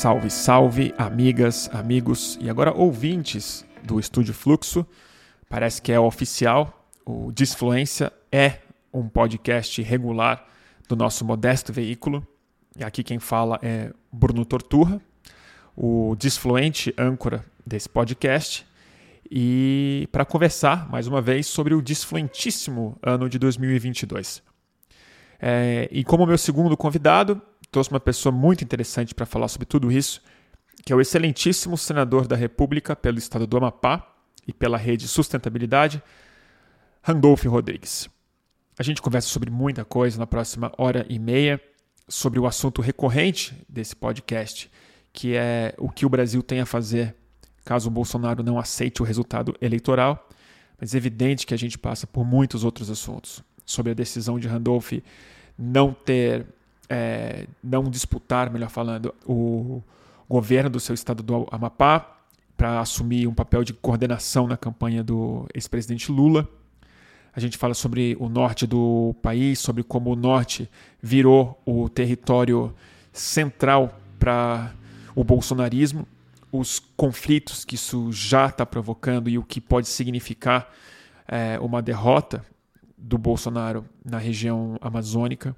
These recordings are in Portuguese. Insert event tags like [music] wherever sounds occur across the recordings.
Salve, salve, amigas, amigos e agora ouvintes do Estúdio Fluxo. Parece que é oficial. O Disfluência é um podcast regular do nosso modesto veículo. E aqui quem fala é Bruno Torturra, o disfluente âncora desse podcast. E para conversar mais uma vez sobre o disfluentíssimo ano de 2022. É, e como meu segundo convidado, trouxe uma pessoa muito interessante para falar sobre tudo isso, que é o excelentíssimo senador da República pelo estado do Amapá e pela rede Sustentabilidade, Randolph Rodrigues. A gente conversa sobre muita coisa na próxima hora e meia, sobre o assunto recorrente desse podcast, que é o que o Brasil tem a fazer caso o Bolsonaro não aceite o resultado eleitoral. Mas é evidente que a gente passa por muitos outros assuntos. Sobre a decisão de Randolph não ter é, não disputar, melhor falando, o governo do seu estado do Amapá para assumir um papel de coordenação na campanha do ex-presidente Lula. A gente fala sobre o norte do país, sobre como o norte virou o território central para o bolsonarismo, os conflitos que isso já está provocando e o que pode significar é, uma derrota do Bolsonaro na região amazônica.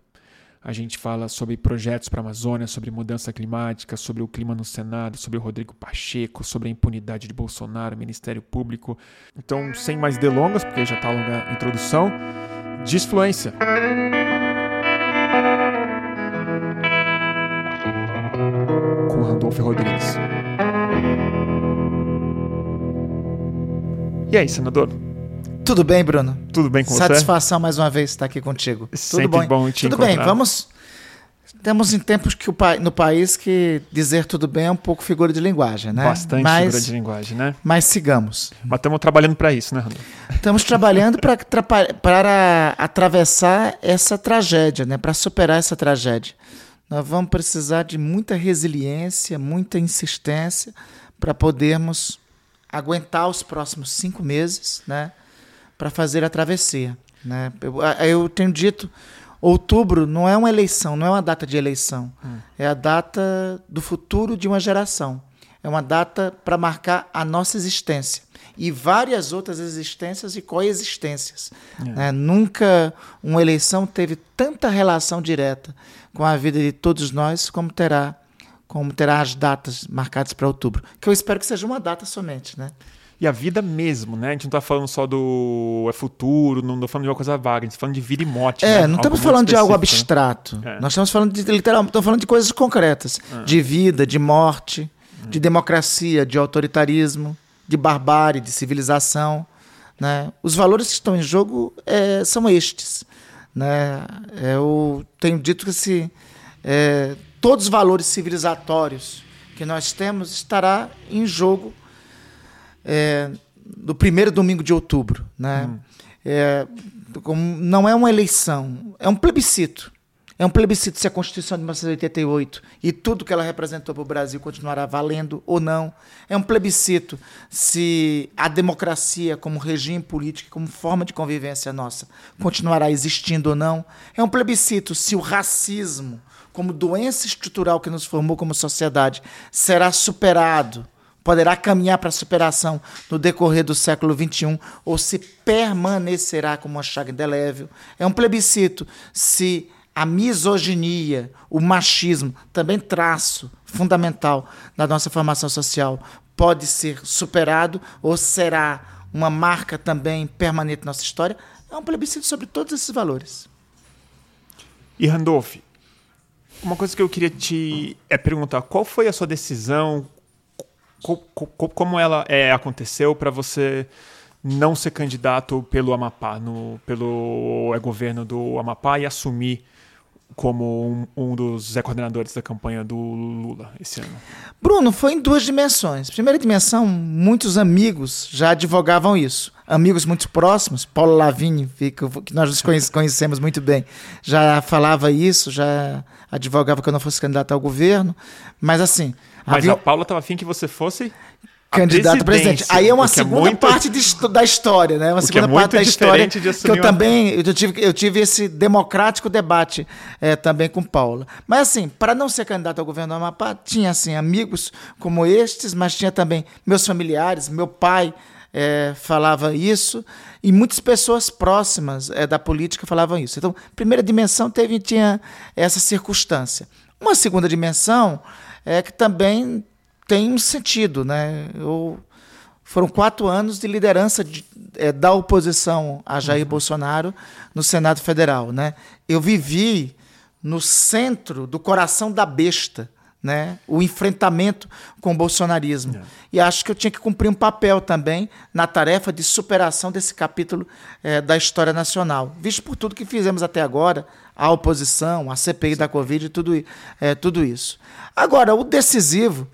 A gente fala sobre projetos para a Amazônia, sobre mudança climática, sobre o clima no Senado, sobre o Rodrigo Pacheco, sobre a impunidade de Bolsonaro, Ministério Público. Então, sem mais delongas, porque já está a longa introdução, disfluência. Com Randolfo Rodrigues. E aí, senador? Tudo bem, Bruno? Tudo bem com Satisfação você? Satisfação mais uma vez estar aqui contigo. Sempre tudo bom, bom te Tudo encontrar. bem, vamos. Temos em tempos que o pa... no país que dizer tudo bem é um pouco figura de linguagem, né? Bastante mas, figura de linguagem, né? Mas sigamos. Mas estamos trabalhando para isso, né, Randolfo? Estamos trabalhando para para atravessar essa tragédia, né? Para superar essa tragédia. Nós vamos precisar de muita resiliência, muita insistência para podermos aguentar os próximos cinco meses, né? Para fazer a travessia, né? Eu, eu tenho dito outubro não é uma eleição, não é uma data de eleição. Hum. É a data do futuro de uma geração. É uma data para marcar a nossa existência e várias outras existências e coexistências. É. Né? Nunca uma eleição teve tanta relação direta com a vida de todos nós como terá como terá as datas marcadas para outubro, que eu espero que seja uma data somente, né? E a vida mesmo, né? A gente não está falando só do é futuro, não estou falando de uma coisa vaga, a gente está falando de vida e morte. É, né? não estamos falando de algo abstrato. Né? É. Nós estamos falando de literalmente, estamos falando de coisas concretas, é. de vida, de morte, de democracia, de autoritarismo, de barbárie, de civilização. Né? Os valores que estão em jogo é, são estes. Né? Eu tenho dito que se, é, todos os valores civilizatórios que nós temos estará em jogo é, do primeiro domingo de outubro. Né? Hum. É, não é uma eleição, é um plebiscito. É um plebiscito se a Constituição de 1988 e tudo que ela representou para o Brasil continuará valendo ou não. É um plebiscito se a democracia como regime político, como forma de convivência nossa, continuará existindo ou não. É um plebiscito se o racismo, como doença estrutural que nos formou como sociedade, será superado poderá caminhar para a superação no decorrer do século XXI ou se permanecerá como uma chaga indelével. É um plebiscito se a misoginia, o machismo, também traço fundamental da nossa formação social, pode ser superado ou será uma marca também permanente na nossa história. É um plebiscito sobre todos esses valores. E Randolph, uma coisa que eu queria te é perguntar, qual foi a sua decisão, como ela é, aconteceu para você não ser candidato pelo Amapá, no, pelo é, governo do Amapá e assumir como um, um dos coordenadores da campanha do Lula esse ano? Bruno, foi em duas dimensões. Primeira dimensão, muitos amigos já advogavam isso. Amigos muito próximos, Paulo Lavigne, que nós nos [laughs] conhecemos muito bem, já falava isso, já advogava que eu não fosse candidato ao governo. Mas assim, mas havia... a Paula estava afim que você fosse? candidato a presidente. Aí é uma segunda é muito... parte de, da história, né? Uma o segunda é parte da história que eu uma... também eu tive, eu tive esse democrático debate é, também com Paula. Mas assim, para não ser candidato ao governo do Amapá, tinha assim amigos como estes, mas tinha também meus familiares, meu pai é, falava isso e muitas pessoas próximas é, da política falavam isso. Então, primeira dimensão teve tinha essa circunstância. Uma segunda dimensão é que também tem um sentido, né? Eu, foram quatro anos de liderança de, é, da oposição a Jair uhum. Bolsonaro no Senado Federal, né? Eu vivi no centro do coração da besta, né? O enfrentamento com o bolsonarismo. É. E acho que eu tinha que cumprir um papel também na tarefa de superação desse capítulo é, da história nacional, visto por tudo que fizemos até agora, a oposição, a CPI da Covid, tudo, é, tudo isso. Agora, o decisivo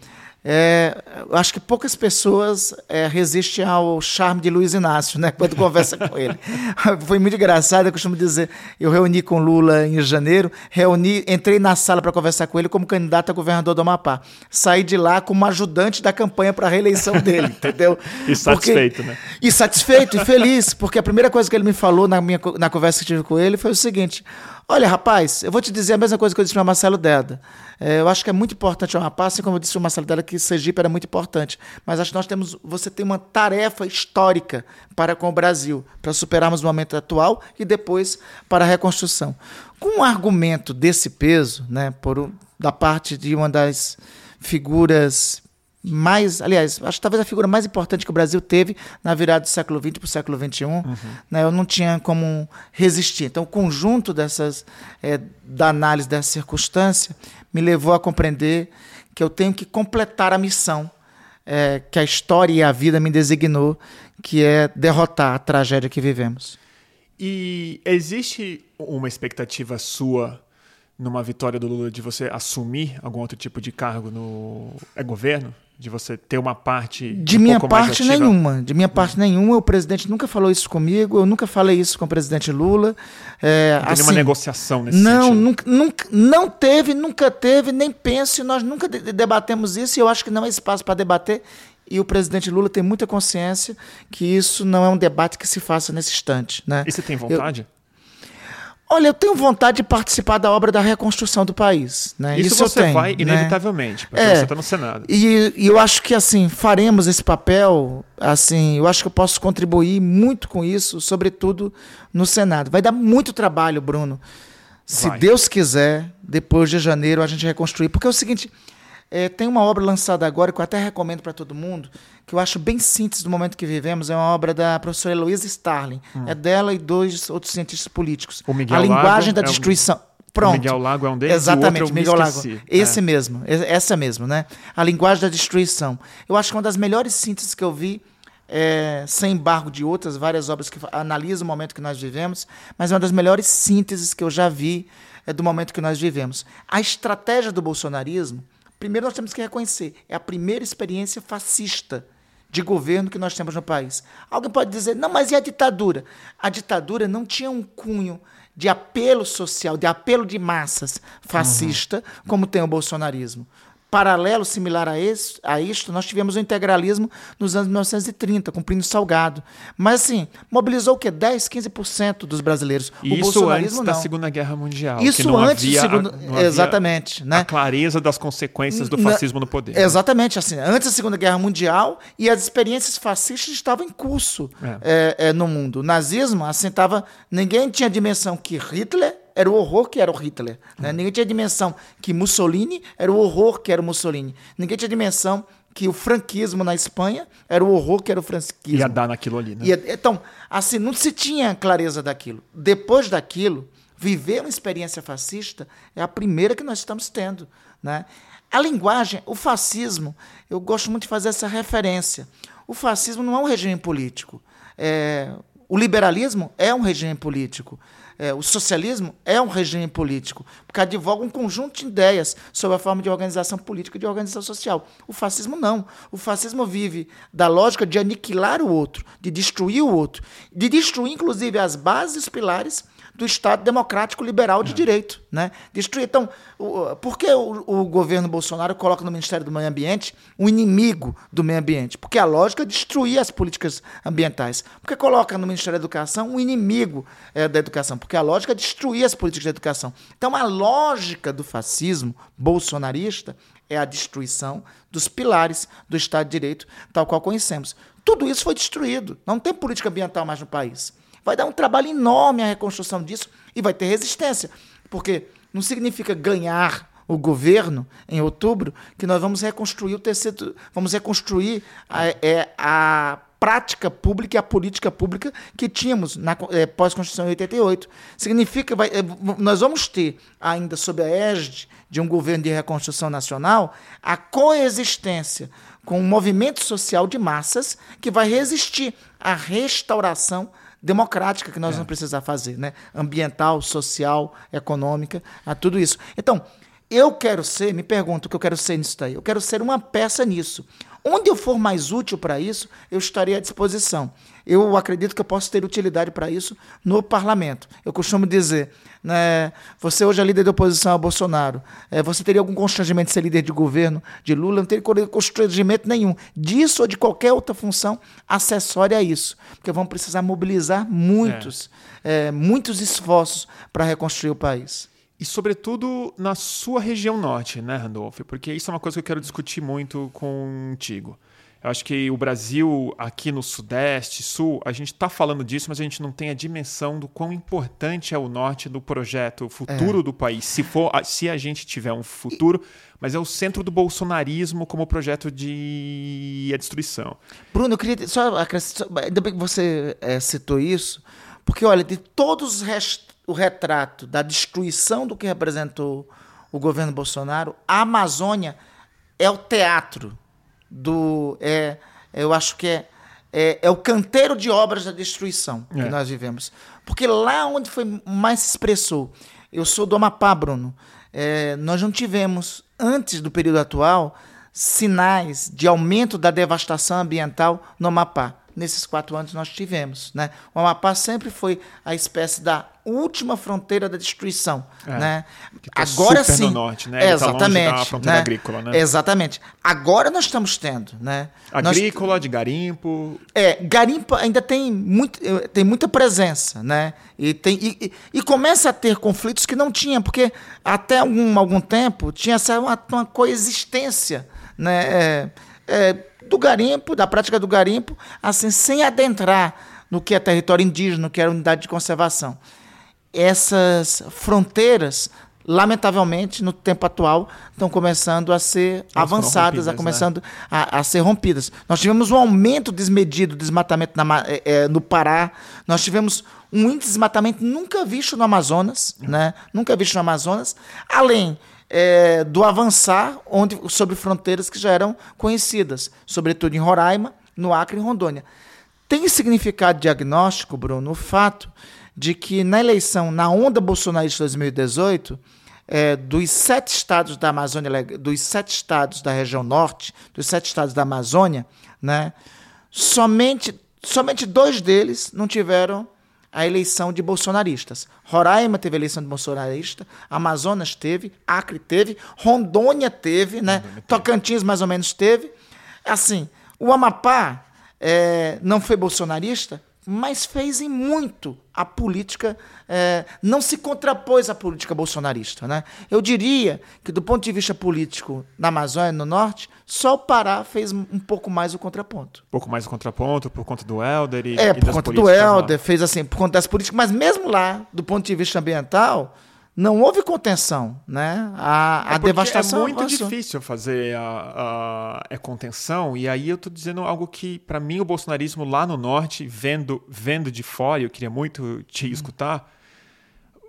é, acho que poucas pessoas é, resistem ao charme de Luiz Inácio, né? Quando conversa com ele. [laughs] Foi muito engraçado, eu costumo dizer, eu reuni com Lula em janeiro, reuni, entrei na sala para conversar com ele como candidato a governador do Amapá. Saí de lá como ajudante da campanha para a reeleição dele, [laughs] entendeu? e satisfeito, porque, né? E satisfeito e feliz, porque a primeira coisa que ele me falou na, minha, na conversa que tive com ele foi o seguinte: Olha, rapaz, eu vou te dizer a mesma coisa que eu disse para o Marcelo Deda. É, eu acho que é muito importante o rapaz, assim como eu disse para o Marcelo Deda que Sergipe era muito importante. Mas acho que nós temos, você tem uma tarefa histórica para com o Brasil, para superarmos o momento atual e depois para a reconstrução. Com um argumento desse peso, né, por, da parte de uma das figuras mais, aliás, acho que talvez a figura mais importante que o Brasil teve na virada do século XX para o século XXI, uhum. né, eu não tinha como resistir. Então, o conjunto dessas, é, da análise dessa circunstância me levou a compreender que eu tenho que completar a missão é, que a história e a vida me designou, que é derrotar a tragédia que vivemos. E existe uma expectativa sua numa vitória do Lula de você assumir algum outro tipo de cargo no é governo? De você ter uma parte de um minha parte nenhuma de minha parte nenhuma o presidente nunca falou isso comigo eu nunca falei isso com o presidente Lula é, não assim, nenhuma negociação nesse não sentido. nunca, nunca não teve nunca teve nem penso nós nunca debatemos isso e eu acho que não é espaço para debater e o presidente Lula tem muita consciência que isso não é um debate que se faça nesse instante né? E você tem vontade? eu, Olha, eu tenho vontade de participar da obra da reconstrução do país. Né? Isso, Isso você tenho, vai né? inevitavelmente, porque é, você está no Senado. E, e, eu acho que assim faremos esse papel. Assim, eu acho que eu posso contribuir muito com isso, sobretudo no Senado. Vai dar muito trabalho, Bruno. Se vai. Deus quiser, depois de janeiro a gente reconstruir, porque é o seguinte. É, tem uma obra lançada agora que eu até recomendo para todo mundo, que eu acho bem síntese do momento que vivemos. É uma obra da professora Heloísa Starling. Hum. É dela e dois outros cientistas políticos. O Miguel a linguagem Lago da destruição. É um... Pronto. O Miguel Lago é um deles. Exatamente, Miguel Lago. Esse é. mesmo, essa mesmo, né? A linguagem da destruição. Eu acho que é uma das melhores sínteses que eu vi, é, sem embargo de outras várias obras que analisam o momento que nós vivemos, mas é uma das melhores sínteses que eu já vi é, do momento que nós vivemos. A estratégia do bolsonarismo Primeiro, nós temos que reconhecer: é a primeira experiência fascista de governo que nós temos no país. Alguém pode dizer, não, mas e a ditadura? A ditadura não tinha um cunho de apelo social, de apelo de massas fascista, uhum. como tem o bolsonarismo. Paralelo, similar a, esse, a isto, nós tivemos o integralismo nos anos 1930, com Plínio Salgado. Mas, assim, mobilizou o quê? 10, 15% dos brasileiros. E o isso antes não. da Segunda Guerra Mundial. Isso antes da Segunda... Exatamente. Né? A clareza das consequências do fascismo no poder. Né? Exatamente. Assim, antes da Segunda Guerra Mundial, e as experiências fascistas estavam em curso é. É, é, no mundo. O nazismo, assim, tava, ninguém tinha dimensão que Hitler era o horror que era o Hitler. Né? Ninguém tinha dimensão que Mussolini era o horror que era o Mussolini. Ninguém tinha dimensão que o franquismo na Espanha era o horror que era o franquismo. Ia dar naquilo ali, né? Ia, então, assim, não se tinha clareza daquilo. Depois daquilo, viver uma experiência fascista é a primeira que nós estamos tendo. Né? A linguagem, o fascismo, eu gosto muito de fazer essa referência. O fascismo não é um regime político. É, o liberalismo é um regime político é, o socialismo é um regime político, porque advoga um conjunto de ideias sobre a forma de organização política e de organização social. O fascismo não. O fascismo vive da lógica de aniquilar o outro, de destruir o outro, de destruir, inclusive, as bases e os pilares do Estado democrático liberal de é. direito. Né? Destruir. Então, o, por que o, o, governo Bolsonaro coloca no Ministério do Meio Ambiente um inimigo do meio ambiente? Porque a lógica é destruir as políticas ambientais. Por que coloca no Ministério da Educação um inimigo é, da educação? Porque a lógica é destruir as políticas da educação. Então, a lógica do fascismo bolsonarista é a destruição dos pilares do Estado de Direito, tal qual conhecemos. Tudo isso foi destruído. Não tem política ambiental mais no país. Vai dar um trabalho enorme a reconstrução disso e vai ter resistência. Porque não significa ganhar o governo em outubro que nós vamos reconstruir o terceiro, vamos reconstruir a, é, a prática pública e a política pública que tínhamos na é, pós-Constituição de 88. Significa que é, nós vamos ter ainda sob a égide de um governo de reconstrução nacional a coexistência com um movimento social de massas que vai resistir à restauração democrática que nós é. vamos precisar fazer, né? Ambiental, social, econômica, a tudo isso. Então, eu quero ser, me pergunto o que eu quero ser nisso daí. Eu quero ser uma peça nisso. Onde eu for mais útil para isso, eu estarei à disposição. Eu acredito que eu posso ter utilidade para isso no parlamento. Eu costumo dizer, né, você hoje é líder de oposição a Bolsonaro, é, você teria algum constrangimento de ser líder de governo de Lula? Não teria constrangimento nenhum. Disso ou de qualquer outra função acessória a isso. Porque vamos precisar mobilizar muitos, é. É, muitos esforços para reconstruir o país. E, sobretudo, na sua região norte, né, Randolph? Porque isso é uma coisa que eu quero discutir muito contigo. Eu acho que o Brasil, aqui no Sudeste, Sul, a gente está falando disso, mas a gente não tem a dimensão do quão importante é o norte do projeto, o futuro é. do país. Se, for, se a gente tiver um futuro, mas é o centro do bolsonarismo como projeto de a destruição. Bruno, eu queria só acrescentar, ainda bem que você é, citou isso, porque, olha, de todos os restos o retrato da destruição do que representou o governo Bolsonaro, a Amazônia é o teatro do. É, eu acho que é, é, é o canteiro de obras da destruição que é. nós vivemos. Porque lá onde foi mais se expressou, eu sou do Amapá, Bruno, é, nós não tivemos, antes do período atual, sinais de aumento da devastação ambiental no Amapá nesses quatro anos nós tivemos. Né? O Amapá sempre foi a espécie da última fronteira da destruição. É, né? Tá Agora sim. No norte, né? É, exatamente. Tá fronteira né? agrícola, né? Exatamente. Agora nós estamos tendo. Né? Agrícola, nós... de garimpo. É, garimpo ainda tem, muito, tem muita presença. Né? E, tem, e, e, começa a ter conflitos que não tinha, porque até algum, algum tempo tinha essa uma, uma coexistência. Né? É, é, do garimpo, da prática do garimpo, assim, sem adentrar no que é território indígena, no que é unidade de conservação. Essas fronteiras, lamentavelmente, no tempo atual, estão começando a ser Elas avançadas, a começando é. a, a, ser rompidas. Nós tivemos um aumento desmedido do desmatamento na, é, é, no Pará, nós tivemos um índice de desmatamento nunca visto no Amazonas, né? nunca visto no Amazonas, além é, do avançar onde, sobre fronteiras que já eram conhecidas, sobretudo em Roraima, no Acre e Rondônia. Tem significado diagnóstico, Bruno, o fato de que na eleição, na onda bolsonarista de 2018, é, dos sete estados da Amazônia, dos sete estados da região norte, dos sete estados da Amazônia, né, somente, somente dois deles não tiveram a eleição de bolsonaristas. Roraima teve eleição de bolsonarista, Amazonas teve, Acre teve, Rondônia teve, né? Tocantins mais ou menos teve. Assim, o Amapá é, não foi bolsonarista, mas fez em muito a política, é, não se contrapôs à política bolsonarista. Né? Eu diria que, do ponto de vista político, na Amazônia, no Norte, só o Pará fez um pouco mais o contraponto. Um pouco mais o contraponto, por conta do Helder e É, e por conta do Helder, lá. fez assim, por conta das políticas, mas mesmo lá, do ponto de vista ambiental, não houve contenção, né? A, a é devastação é muito avançou. difícil fazer a, a, a, contenção e aí eu estou dizendo algo que para mim o bolsonarismo lá no norte, vendo vendo de fora, eu queria muito te uhum. escutar,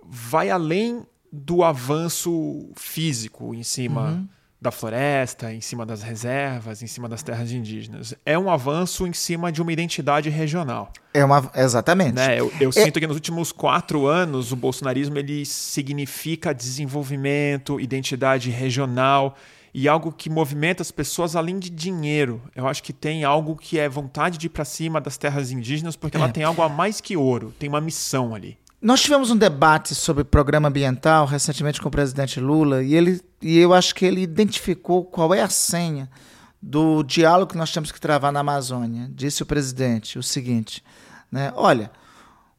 vai além do avanço físico em cima uhum da floresta, em cima das reservas, em cima das terras indígenas. É um avanço em cima de uma identidade regional. É uma, exatamente. Né? Eu, eu é... sinto que nos últimos quatro anos o bolsonarismo ele significa desenvolvimento, identidade regional e algo que movimenta as pessoas além de dinheiro. Eu acho que tem algo que é vontade de ir para cima das terras indígenas porque é. ela tem algo a mais que ouro, tem uma missão ali. Nós tivemos um debate sobre programa ambiental recentemente com o presidente Lula e, ele, e eu acho que ele identificou qual é a senha do diálogo que nós temos que travar na Amazônia. Disse o presidente o seguinte: né, olha,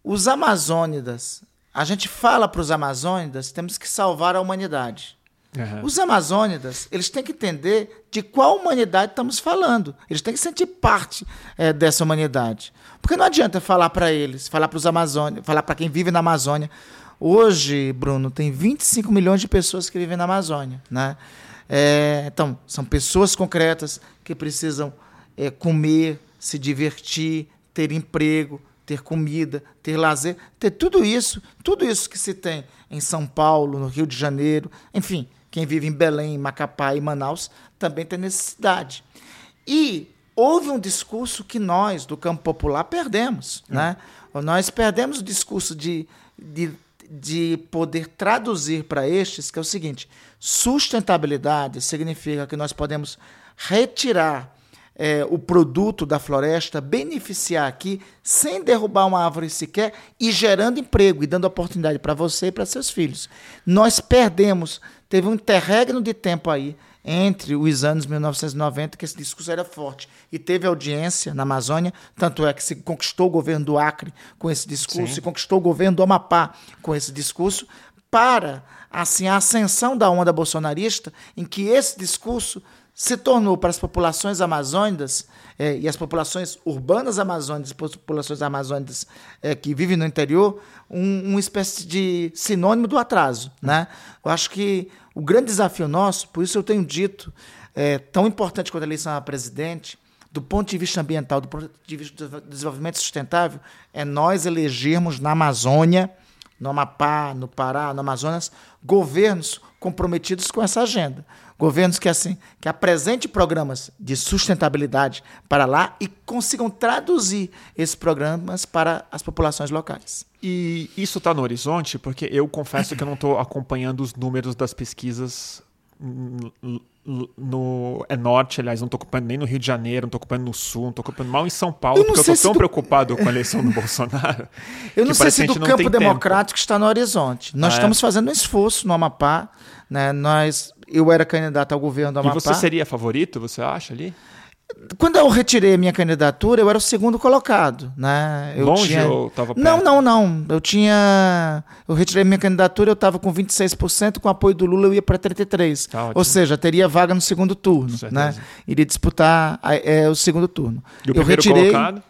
os amazônidas, a gente fala para os amazônidas, temos que salvar a humanidade. Uhum. Os amazônidas, eles têm que entender de qual humanidade estamos falando. Eles têm que sentir parte é, dessa humanidade. Porque não adianta falar para eles, falar para os amazônidas, falar para quem vive na Amazônia. Hoje, Bruno, tem 25 milhões de pessoas que vivem na Amazônia. Né? É, então, são pessoas concretas que precisam é, comer, se divertir, ter emprego, ter comida, ter lazer, ter tudo isso, tudo isso que se tem em São Paulo, no Rio de Janeiro, enfim, quem vive em Belém, Macapá e Manaus também tem necessidade. E houve um discurso que nós, do campo popular, perdemos. Hum. Né? Nós perdemos o discurso de, de, de poder traduzir para estes, que é o seguinte: sustentabilidade significa que nós podemos retirar é, o produto da floresta, beneficiar aqui, sem derrubar uma árvore sequer e gerando emprego e dando oportunidade para você e para seus filhos. Nós perdemos teve um interregno de tempo aí entre os anos 1990 que esse discurso era forte e teve audiência na Amazônia, tanto é que se conquistou o governo do Acre com esse discurso, Sim. se conquistou o governo do Amapá com esse discurso, para assim a ascensão da onda bolsonarista em que esse discurso se tornou para as populações amazônicas é, e as populações urbanas amazônicas populações amazônicas é, que vivem no interior um, uma espécie de sinônimo do atraso. Né? Eu acho que o grande desafio nosso, por isso eu tenho dito, é, tão importante quanto a eleição a presidente, do ponto de vista ambiental, do ponto de vista do desenvolvimento sustentável, é nós elegermos na Amazônia, no Amapá, no Pará, no Amazonas, governos comprometidos com essa agenda. Governos que assim que apresentem programas de sustentabilidade para lá e consigam traduzir esses programas para as populações locais. E isso está no horizonte, porque eu confesso que eu não estou acompanhando os números das pesquisas no é norte, aliás, não estou ocupando nem no Rio de Janeiro, não estou ocupando no sul, não estou ocupando mal em São Paulo, porque eu estou tão do... preocupado com a eleição do [laughs] Bolsonaro. Eu não sei se do campo democrático tempo. está no horizonte. Nós é? estamos fazendo um esforço no Amapá, né? Nós, eu era candidato ao governo do Amapá. E você seria favorito, você acha ali? Quando eu retirei a minha candidatura, eu era o segundo colocado, né? Eu Longe tinha... ou estava perto? Não, não, não. Eu tinha... Eu retirei a minha candidatura, eu estava com 26%, com o apoio do Lula eu ia para 33%. Tá ou seja, teria vaga no segundo turno, né? Iria disputar é, o segundo turno. E o eu retirei... colocado?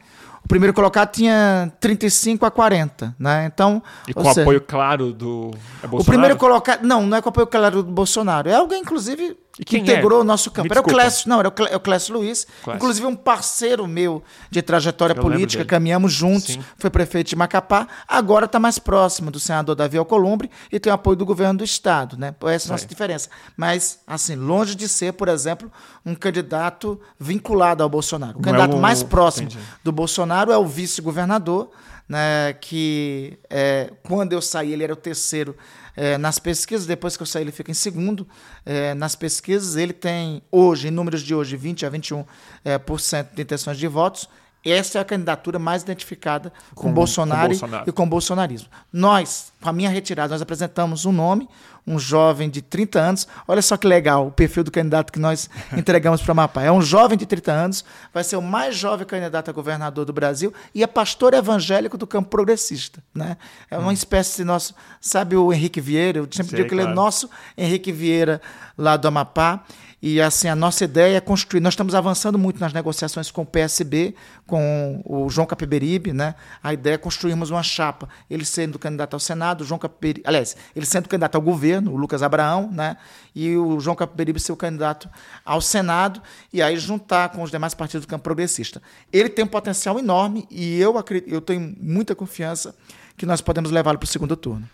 O primeiro colocado tinha 35 a 40, né? Então, e com seja, apoio claro do é O primeiro colocado, não, não é com apoio claro do Bolsonaro. É alguém inclusive e que integrou é? o nosso campo. Me era o Clécio, não, era o Clécio Luiz, Clécio. inclusive um parceiro meu de trajetória Eu política, caminhamos juntos, Sim. foi prefeito de Macapá, agora está mais próximo do senador Davi Alcolumbre e tem o apoio do governo do estado, né? Essa é a nossa diferença. Mas, assim, longe de ser, por exemplo, um candidato vinculado ao Bolsonaro. O é candidato é um... mais próximo Entendi. do Bolsonaro é o vice-governador, né, que é, quando eu saí ele era o terceiro é, nas pesquisas, depois que eu saí, ele fica em segundo. É, nas pesquisas, ele tem hoje, em números de hoje, 20 a 21% é, por cento de intenções de votos. Essa é a candidatura mais identificada com, com, Bolsonaro, com Bolsonaro e com o bolsonarismo. Nós, com a minha retirada, nós apresentamos um nome, um jovem de 30 anos. Olha só que legal o perfil do candidato que nós [laughs] entregamos para o Mapa. É um jovem de 30 anos, vai ser o mais jovem candidato a governador do Brasil e é pastor evangélico do campo progressista. Né? É uma hum. espécie de nosso. Sabe o Henrique Vieira? Eu sempre Sei, digo que claro. ele é nosso Henrique Vieira lá do Amapá. E assim, a nossa ideia é construir. Nós estamos avançando muito nas negociações com o PSB, com o João Capiberibe, né? A ideia é construirmos uma chapa. Ele sendo candidato ao Senado, João Capiberibe, aliás, ele sendo candidato ao governo, o Lucas Abraão, né? E o João Capiberibe ser o candidato ao Senado, e aí juntar com os demais partidos do campo progressista. Ele tem um potencial enorme e eu, acredito, eu tenho muita confiança que nós podemos levá-lo para o segundo turno.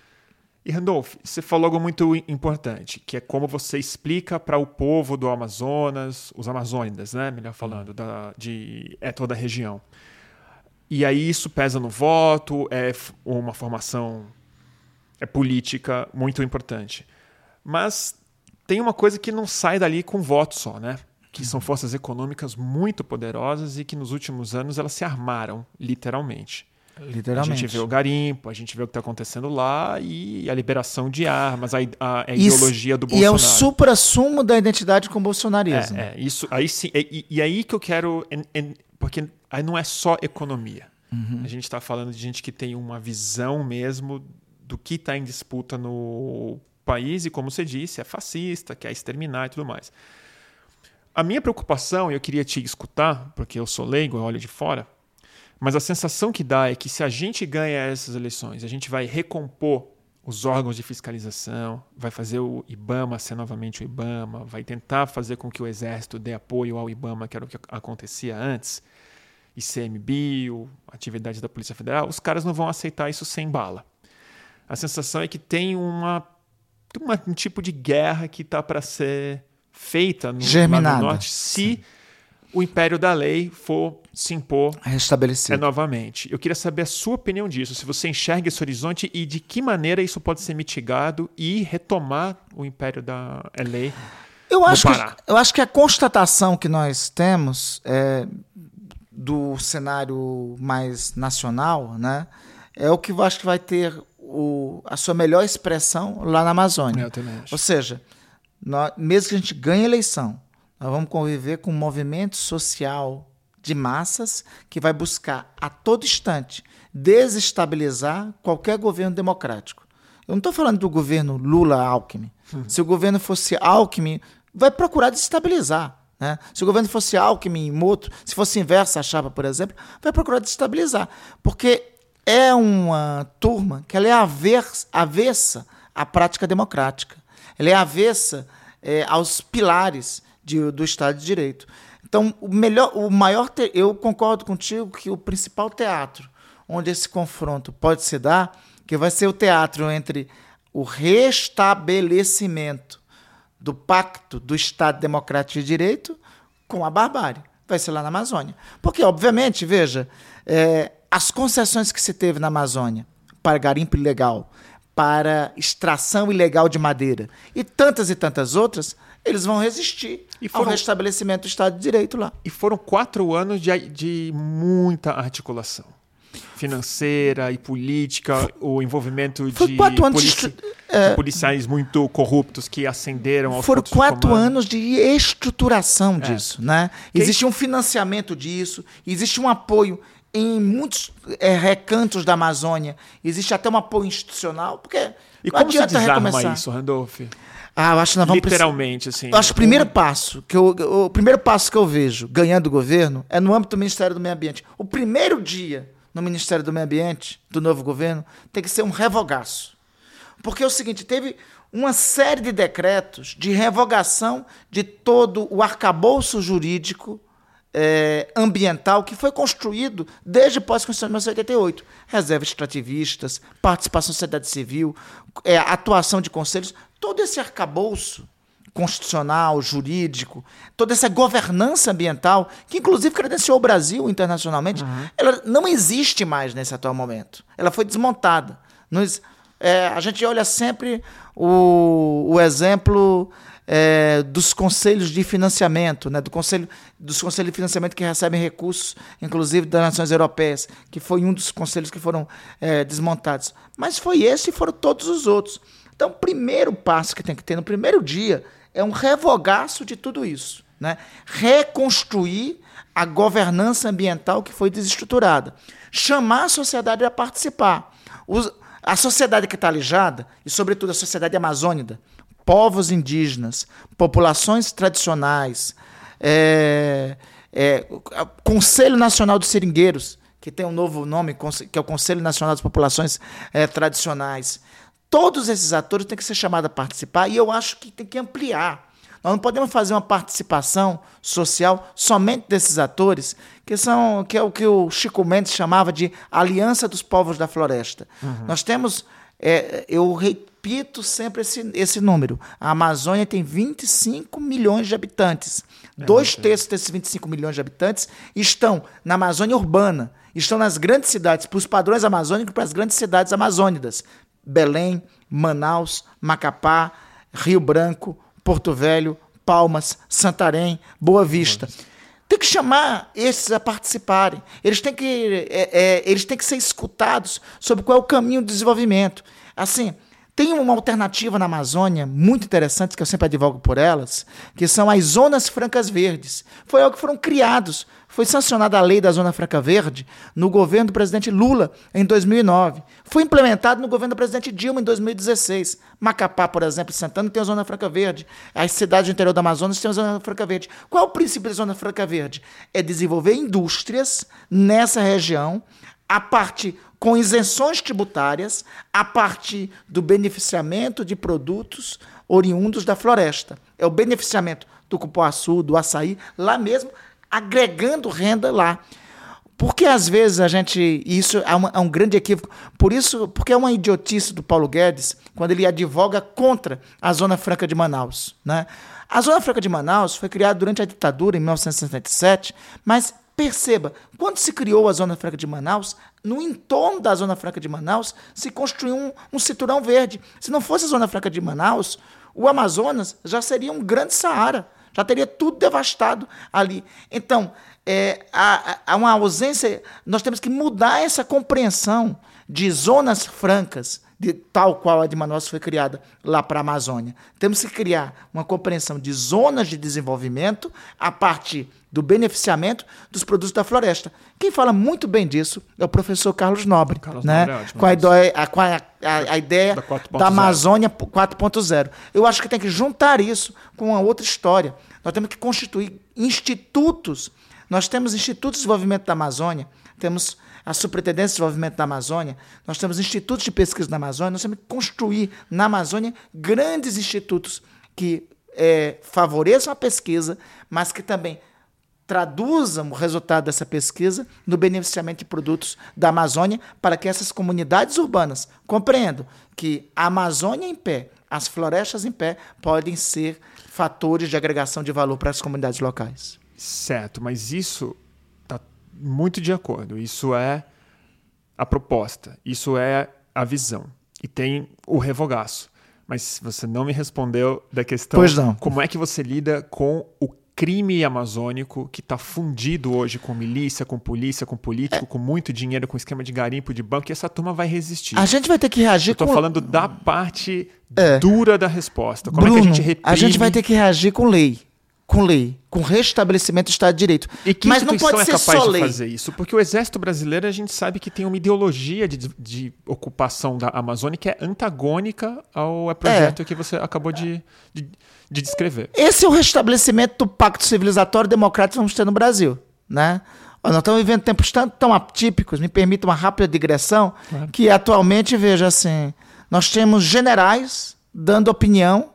E Randolph, você falou algo muito importante, que é como você explica para o povo do Amazonas, os amazônidas, né, melhor falando, da, de é toda a região. E aí isso pesa no voto, é uma formação é política muito importante. Mas tem uma coisa que não sai dali com voto só, né? Que são forças econômicas muito poderosas e que nos últimos anos elas se armaram, literalmente. Literalmente. A gente vê o garimpo, a gente vê o que está acontecendo lá e a liberação de armas, a, a, a ideologia do Bolsonaro. E é o supra-sumo da identidade com o bolsonarismo. É, é isso, aí sim, e, e aí que eu quero, porque aí não é só economia. Uhum. A gente está falando de gente que tem uma visão mesmo do que está em disputa no país e, como você disse, é fascista, quer exterminar e tudo mais. A minha preocupação, e eu queria te escutar, porque eu sou leigo, eu olho de fora, mas a sensação que dá é que se a gente ganha essas eleições, a gente vai recompor os órgãos de fiscalização, vai fazer o IBAMA ser novamente o IBAMA, vai tentar fazer com que o Exército dê apoio ao IBAMA, que era o que acontecia antes, ICMBio, atividade da Polícia Federal, os caras não vão aceitar isso sem bala. A sensação é que tem uma, uma um tipo de guerra que está para ser feita no, no Norte se Sim. O império da lei for se impor restabelecido é, novamente. Eu queria saber a sua opinião disso, se você enxerga esse horizonte e de que maneira isso pode ser mitigado e retomar o império da lei. Eu acho, que, eu acho que a constatação que nós temos é, do cenário mais nacional, né, é o que eu acho que vai ter o, a sua melhor expressão lá na Amazônia. Eu também acho. Ou seja, nós, mesmo que a gente ganhe eleição, nós vamos conviver com um movimento social de massas que vai buscar a todo instante desestabilizar qualquer governo democrático. Eu não estou falando do governo Lula-Alckmin. Uhum. Se o governo fosse Alckmin, vai procurar desestabilizar. Né? Se o governo fosse Alckmin e Moto, se fosse inversa a chapa, por exemplo, vai procurar desestabilizar. Porque é uma turma que ela é avessa, avessa à prática democrática. Ela é avessa é, aos pilares de, do Estado de Direito. Então, o melhor, o maior, te, eu concordo contigo que o principal teatro onde esse confronto pode se dar, que vai ser o teatro entre o restabelecimento do pacto do Estado Democrático de Direito com a barbárie. Vai ser lá na Amazônia. Porque, obviamente, veja, é, as concessões que se teve na Amazônia para garimpo ilegal, para extração ilegal de madeira e tantas e tantas outras, eles vão resistir e foram, ao restabelecimento do Estado de Direito lá. E foram quatro anos de, de muita articulação financeira e política, o envolvimento de, polici de, é, policiais muito corruptos que ascenderam aos Foram quatro anos de estruturação é. disso. Né? Existe um financiamento disso, existe um apoio em muitos é, recantos da Amazônia existe até um apoio institucional, porque e como você desarma recomeçar. isso, Randolph? Ah, eu acho que nós vamos literalmente assim. Eu acho que o primeiro passo que eu, o primeiro passo que eu vejo ganhando o governo é no âmbito do Ministério do Meio Ambiente. O primeiro dia no Ministério do Meio Ambiente do novo governo tem que ser um revogaço. Porque é o seguinte, teve uma série de decretos de revogação de todo o arcabouço jurídico é, ambiental que foi construído desde pós-Constituição de 1988. Reservas extrativistas, participação da sociedade civil, é, atuação de conselhos, todo esse arcabouço constitucional, jurídico, toda essa governança ambiental, que inclusive credenciou o Brasil internacionalmente, uhum. ela não existe mais nesse atual momento. Ela foi desmontada. Nos, é, a gente olha sempre o, o exemplo é, dos conselhos de financiamento, né, do conselho, dos conselhos de financiamento que recebem recursos, inclusive das nações europeias, que foi um dos conselhos que foram é, desmontados. Mas foi esse e foram todos os outros. Então, o primeiro passo que tem que ter no primeiro dia é um revogaço de tudo isso. Né? Reconstruir a governança ambiental que foi desestruturada. Chamar a sociedade a participar. Os, a sociedade que está alijada, e sobretudo a sociedade amazônica, povos indígenas, populações tradicionais, é, é, Conselho Nacional dos Seringueiros, que tem um novo nome, que é o Conselho Nacional das Populações é, Tradicionais. Todos esses atores têm que ser chamados a participar e eu acho que tem que ampliar. Nós não podemos fazer uma participação social somente desses atores, que são que é o que o Chico Mendes chamava de Aliança dos Povos da Floresta. Uhum. Nós temos, é, eu repito sempre esse, esse número. A Amazônia tem 25 milhões de habitantes. É Dois terços desses 25 milhões de habitantes estão na Amazônia urbana, estão nas grandes cidades, para os padrões amazônicos, para as grandes cidades amazônicas. Belém, Manaus, Macapá, Rio Branco, Porto Velho, Palmas, Santarém, Boa Vista. tem que chamar esses a participarem. Eles têm que, é, é, eles têm que ser escutados sobre qual é o caminho do desenvolvimento. Assim, tem uma alternativa na Amazônia muito interessante, que eu sempre advogo por elas, que são as zonas francas verdes. Foi algo que foram criados. Foi sancionada a lei da Zona Franca Verde no governo do presidente Lula em 2009. Foi implementado no governo do presidente Dilma em 2016. Macapá, por exemplo, Santana tem a Zona Franca Verde. As cidades do interior do Amazonas têm a Zona Franca Verde. Qual é o princípio da Zona Franca Verde? É desenvolver indústrias nessa região a partir com isenções tributárias a partir do beneficiamento de produtos oriundos da floresta. É o beneficiamento do cupuaçu, do açaí, lá mesmo, agregando renda lá. Porque às vezes a gente. Isso é, uma, é, um grande equívoco. Por isso, porque é uma idiotice do Paulo Guedes quando ele advoga contra a Zona Franca de Manaus. Né? A Zona Franca de Manaus foi criada durante a ditadura, em 1967, mas Perceba, quando se criou a Zona Franca de Manaus, no entorno da Zona Franca de Manaus se construiu um, um cinturão verde. Se não fosse a Zona Franca de Manaus, o Amazonas já seria um grande Saara, já teria tudo devastado ali. Então, é, há, há uma ausência, nós temos que mudar essa compreensão de zonas francas, de tal qual a de Manaus foi criada lá para a Amazônia. Temos que criar uma compreensão de zonas de desenvolvimento a partir do beneficiamento dos produtos da floresta. Quem fala muito bem disso é o professor Carlos Nobre, Carlos né? Nobre é ótimo, com, a ideia, a, a, a ideia da, da Amazônia 4.0. Eu acho que tem que juntar isso com uma outra história. Nós temos que constituir institutos. Nós temos institutos de desenvolvimento da Amazônia, temos a Superintendência de Desenvolvimento da Amazônia, nós temos institutos de pesquisa na Amazônia, nós temos que construir na Amazônia grandes institutos que é, favoreçam a pesquisa, mas que também traduzam o resultado dessa pesquisa no beneficiamento de produtos da Amazônia para que essas comunidades urbanas compreendam que a Amazônia em pé, as florestas em pé, podem ser fatores de agregação de valor para as comunidades locais. Certo, mas isso muito de acordo. Isso é a proposta, isso é a visão. E tem o revogaço. Mas você não me respondeu da questão pois não. como é que você lida com o crime amazônico que está fundido hoje com milícia, com polícia, com político, com muito dinheiro, com esquema de garimpo de banco, e essa turma vai resistir. A gente vai ter que reagir com... Eu tô falando da parte é. dura da resposta. Como Bruno, é que a gente reprime... A gente vai ter que reagir com lei. Com lei, com restabelecimento do Estado de Direito. E que Mas não pode é ser capaz só de lei. fazer isso? Porque o Exército Brasileiro, a gente sabe que tem uma ideologia de, de ocupação da Amazônia que é antagônica ao projeto é. que você acabou de, de de descrever. Esse é o restabelecimento do pacto civilizatório democrático que vamos ter no Brasil. Né? Nós estamos vivendo tempos tão, tão atípicos, me permita uma rápida digressão, claro. que atualmente, veja assim, nós temos generais dando opinião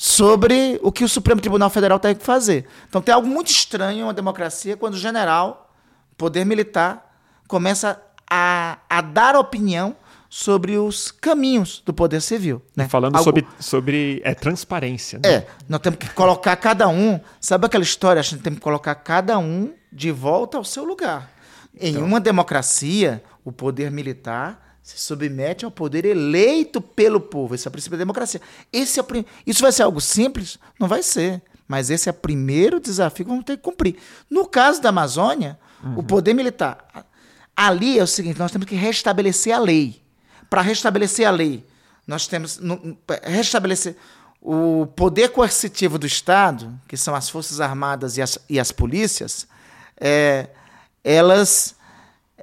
sobre o que o Supremo Tribunal Federal tem que fazer. Então tem algo muito estranho em uma democracia quando o general, poder militar, começa a, a dar opinião sobre os caminhos do poder civil. Né? Falando Algo... sobre, sobre é, transparência. Né? É, nós temos que colocar cada um. Sabe aquela história? A gente tem que colocar cada um de volta ao seu lugar. Então. Em uma democracia, o poder militar se submete ao poder eleito pelo povo. Esse é o princípio da democracia. Esse é prim... Isso vai ser algo simples? Não vai ser. Mas esse é o primeiro desafio que vamos ter que cumprir. No caso da Amazônia, uhum. o poder militar. Ali é o seguinte: nós temos que restabelecer a lei para restabelecer a lei. Nós temos no, restabelecer o poder coercitivo do Estado, que são as Forças Armadas e as, e as polícias, é, elas,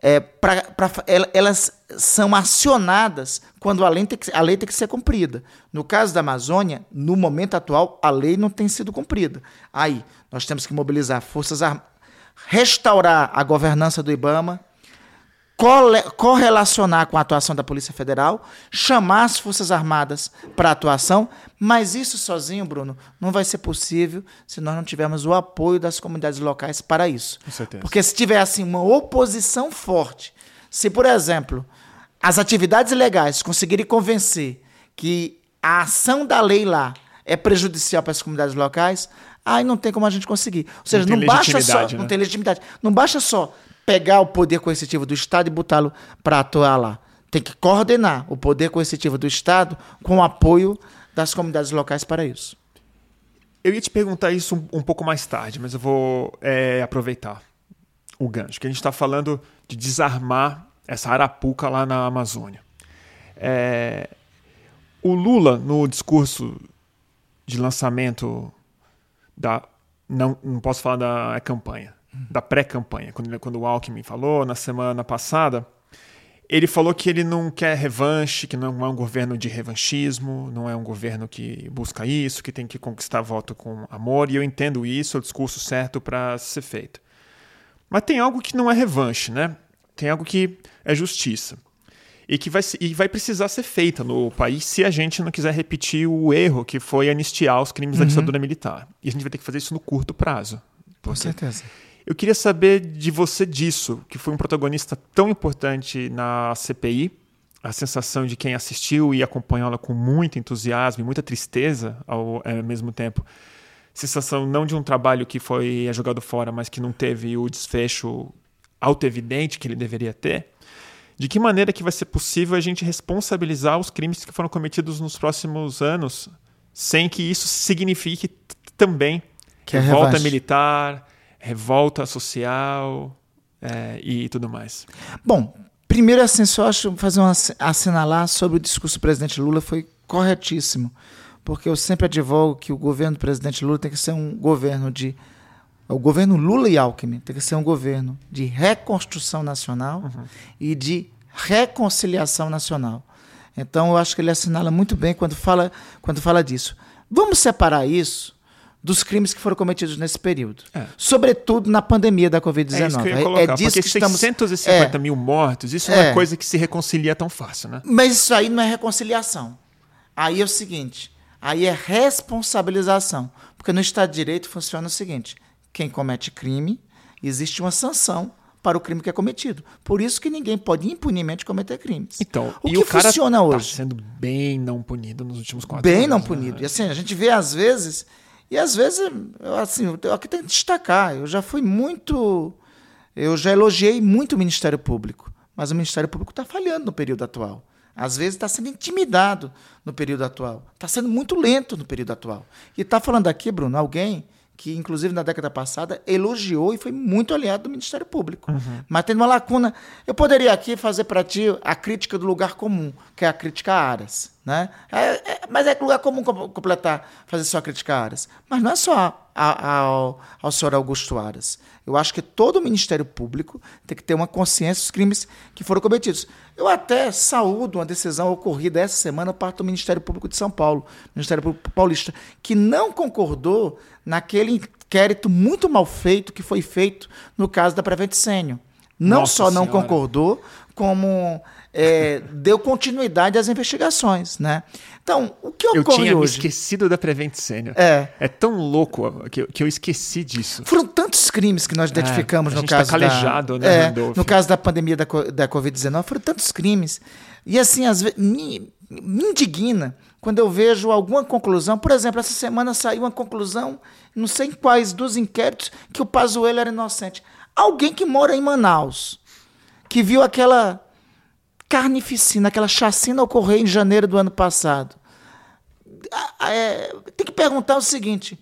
é, pra, pra, elas são acionadas quando a lei, tem que, a lei tem que ser cumprida. No caso da Amazônia, no momento atual, a lei não tem sido cumprida. Aí, nós temos que mobilizar forças armadas, restaurar a governança do IBAMA, correlacionar com a atuação da Polícia Federal, chamar as Forças Armadas para atuação, mas isso sozinho, Bruno, não vai ser possível se nós não tivermos o apoio das comunidades locais para isso. Com certeza. Porque se tiver assim uma oposição forte, se por exemplo, as atividades legais conseguirem convencer que a ação da lei lá é prejudicial para as comunidades locais, aí não tem como a gente conseguir. Ou seja, não, não baixa só, né? não tem legitimidade. Não baixa só pegar o poder coercitivo do Estado e botá-lo para atuar lá. Tem que coordenar o poder coercitivo do Estado com o apoio das comunidades locais para isso. eu ia te perguntar isso um, um pouco mais tarde, mas eu vou é, aproveitar o gancho, que a gente está falando de desarmar essa arapuca lá na Amazônia. É, o Lula, no discurso de lançamento da. Não, não posso falar da campanha, da pré-campanha, quando, quando o Alckmin falou na semana passada, ele falou que ele não quer revanche, que não é um governo de revanchismo, não é um governo que busca isso, que tem que conquistar voto com amor, e eu entendo isso, é o discurso certo para ser feito. Mas tem algo que não é revanche, né? Tem algo que é justiça. E que vai, e vai precisar ser feita no país se a gente não quiser repetir o erro que foi anistiar os crimes uhum. da ditadura militar. E a gente vai ter que fazer isso no curto prazo. Com certeza. Eu queria saber de você disso, que foi um protagonista tão importante na CPI, a sensação de quem assistiu e acompanhou ela com muito entusiasmo e muita tristeza ao, ao mesmo tempo. Sensação não de um trabalho que foi jogado fora, mas que não teve o desfecho auto-evidente que ele deveria ter. De que maneira que vai ser possível a gente responsabilizar os crimes que foram cometidos nos próximos anos, sem que isso signifique também que revolta militar, revolta social é, e tudo mais? Bom, primeiro assim, só acho fazer um assinalar sobre o discurso do presidente Lula foi corretíssimo, porque eu sempre advogo que o governo do presidente Lula tem que ser um governo de o governo Lula e Alckmin tem que ser um governo de reconstrução nacional uhum. e de reconciliação nacional. Então eu acho que ele assinala muito bem quando fala, quando fala disso. Vamos separar isso dos crimes que foram cometidos nesse período. É. Sobretudo na pandemia da Covid-19. É, isso que eu ia colocar, é disso porque que 650 estamos... é. mil mortos, isso não é, é coisa que se reconcilia tão fácil, né? Mas isso aí não é reconciliação. Aí é o seguinte, aí é responsabilização. Porque no Estado de Direito funciona o seguinte, quem comete crime, existe uma sanção para o crime que é cometido. Por isso que ninguém pode impunemente cometer crimes. Então, o que o funciona tá hoje? Está sendo bem não punido nos últimos quatro bem anos. Bem não né? punido. E assim, a gente vê às vezes e às vezes, assim, eu aqui tenho que destacar, eu já fui muito. Eu já elogiei muito o Ministério Público, mas o Ministério Público está falhando no período atual. Às vezes está sendo intimidado no período atual. Está sendo muito lento no período atual. E está falando aqui, Bruno, alguém que, inclusive, na década passada, elogiou e foi muito aliado do Ministério Público. Uhum. Mas tem uma lacuna. Eu poderia aqui fazer para ti a crítica do lugar comum, que é a crítica a Aras. Né? É, é, mas é lugar comum completar, fazer só crítica a Aras. Mas não é só a, a, ao, ao senhor Augusto Aras. Eu acho que todo o Ministério Público tem que ter uma consciência dos crimes que foram cometidos. Eu até saúdo uma decisão ocorrida essa semana por parte do Ministério Público de São Paulo, Ministério Público Paulista, que não concordou naquele inquérito muito mal feito que foi feito no caso da Prevent Senior. Não Nossa só não concordou, como é, deu continuidade às investigações, né? Então, o que ocorre hoje... Eu tinha hoje? esquecido da Prevent Senior. É. É tão louco que eu, que eu esqueci disso. Foram tantos crimes que nós é, identificamos é, no caso tá calejado, da... né, é, No caso da pandemia da, da Covid-19, foram tantos crimes. E assim, às vezes, me, me indigna quando eu vejo alguma conclusão. Por exemplo, essa semana saiu uma conclusão, não sei em quais dos inquéritos, que o Pazuello era inocente. Alguém que mora em Manaus, que viu aquela carnificina, aquela chacina ocorreu em janeiro do ano passado. É, tem que perguntar o seguinte: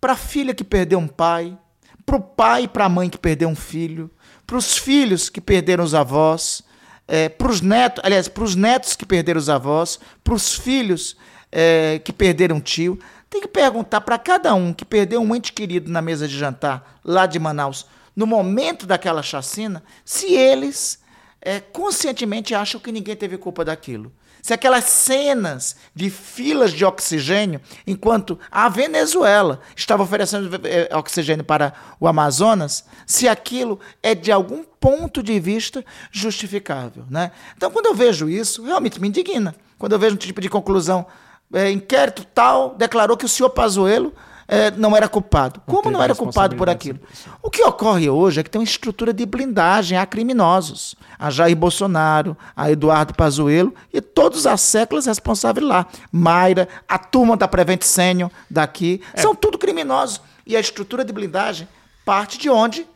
para a filha que perdeu um pai, para o pai e para a mãe que perdeu um filho, para os filhos que perderam os avós, é, para os netos, aliás, para os netos que perderam os avós, para os filhos é, que perderam um tio, tem que perguntar para cada um que perdeu um ente querido na mesa de jantar lá de Manaus, no momento daquela chacina, se eles é, conscientemente acham que ninguém teve culpa daquilo. Se aquelas cenas de filas de oxigênio, enquanto a Venezuela estava oferecendo é, oxigênio para o Amazonas, se aquilo é de algum ponto de vista justificável. Né? Então, quando eu vejo isso, realmente me indigna. Quando eu vejo um tipo de conclusão, é, inquérito tal declarou que o senhor Pazuello é, não era culpado. Como não era culpado por aquilo? O que ocorre hoje é que tem uma estrutura de blindagem a criminosos. A Jair Bolsonaro, a Eduardo Pazuello e todos as séculos responsáveis lá. Mayra, a turma da Prevent Senior daqui, é. são tudo criminosos. E a estrutura de blindagem parte de onde?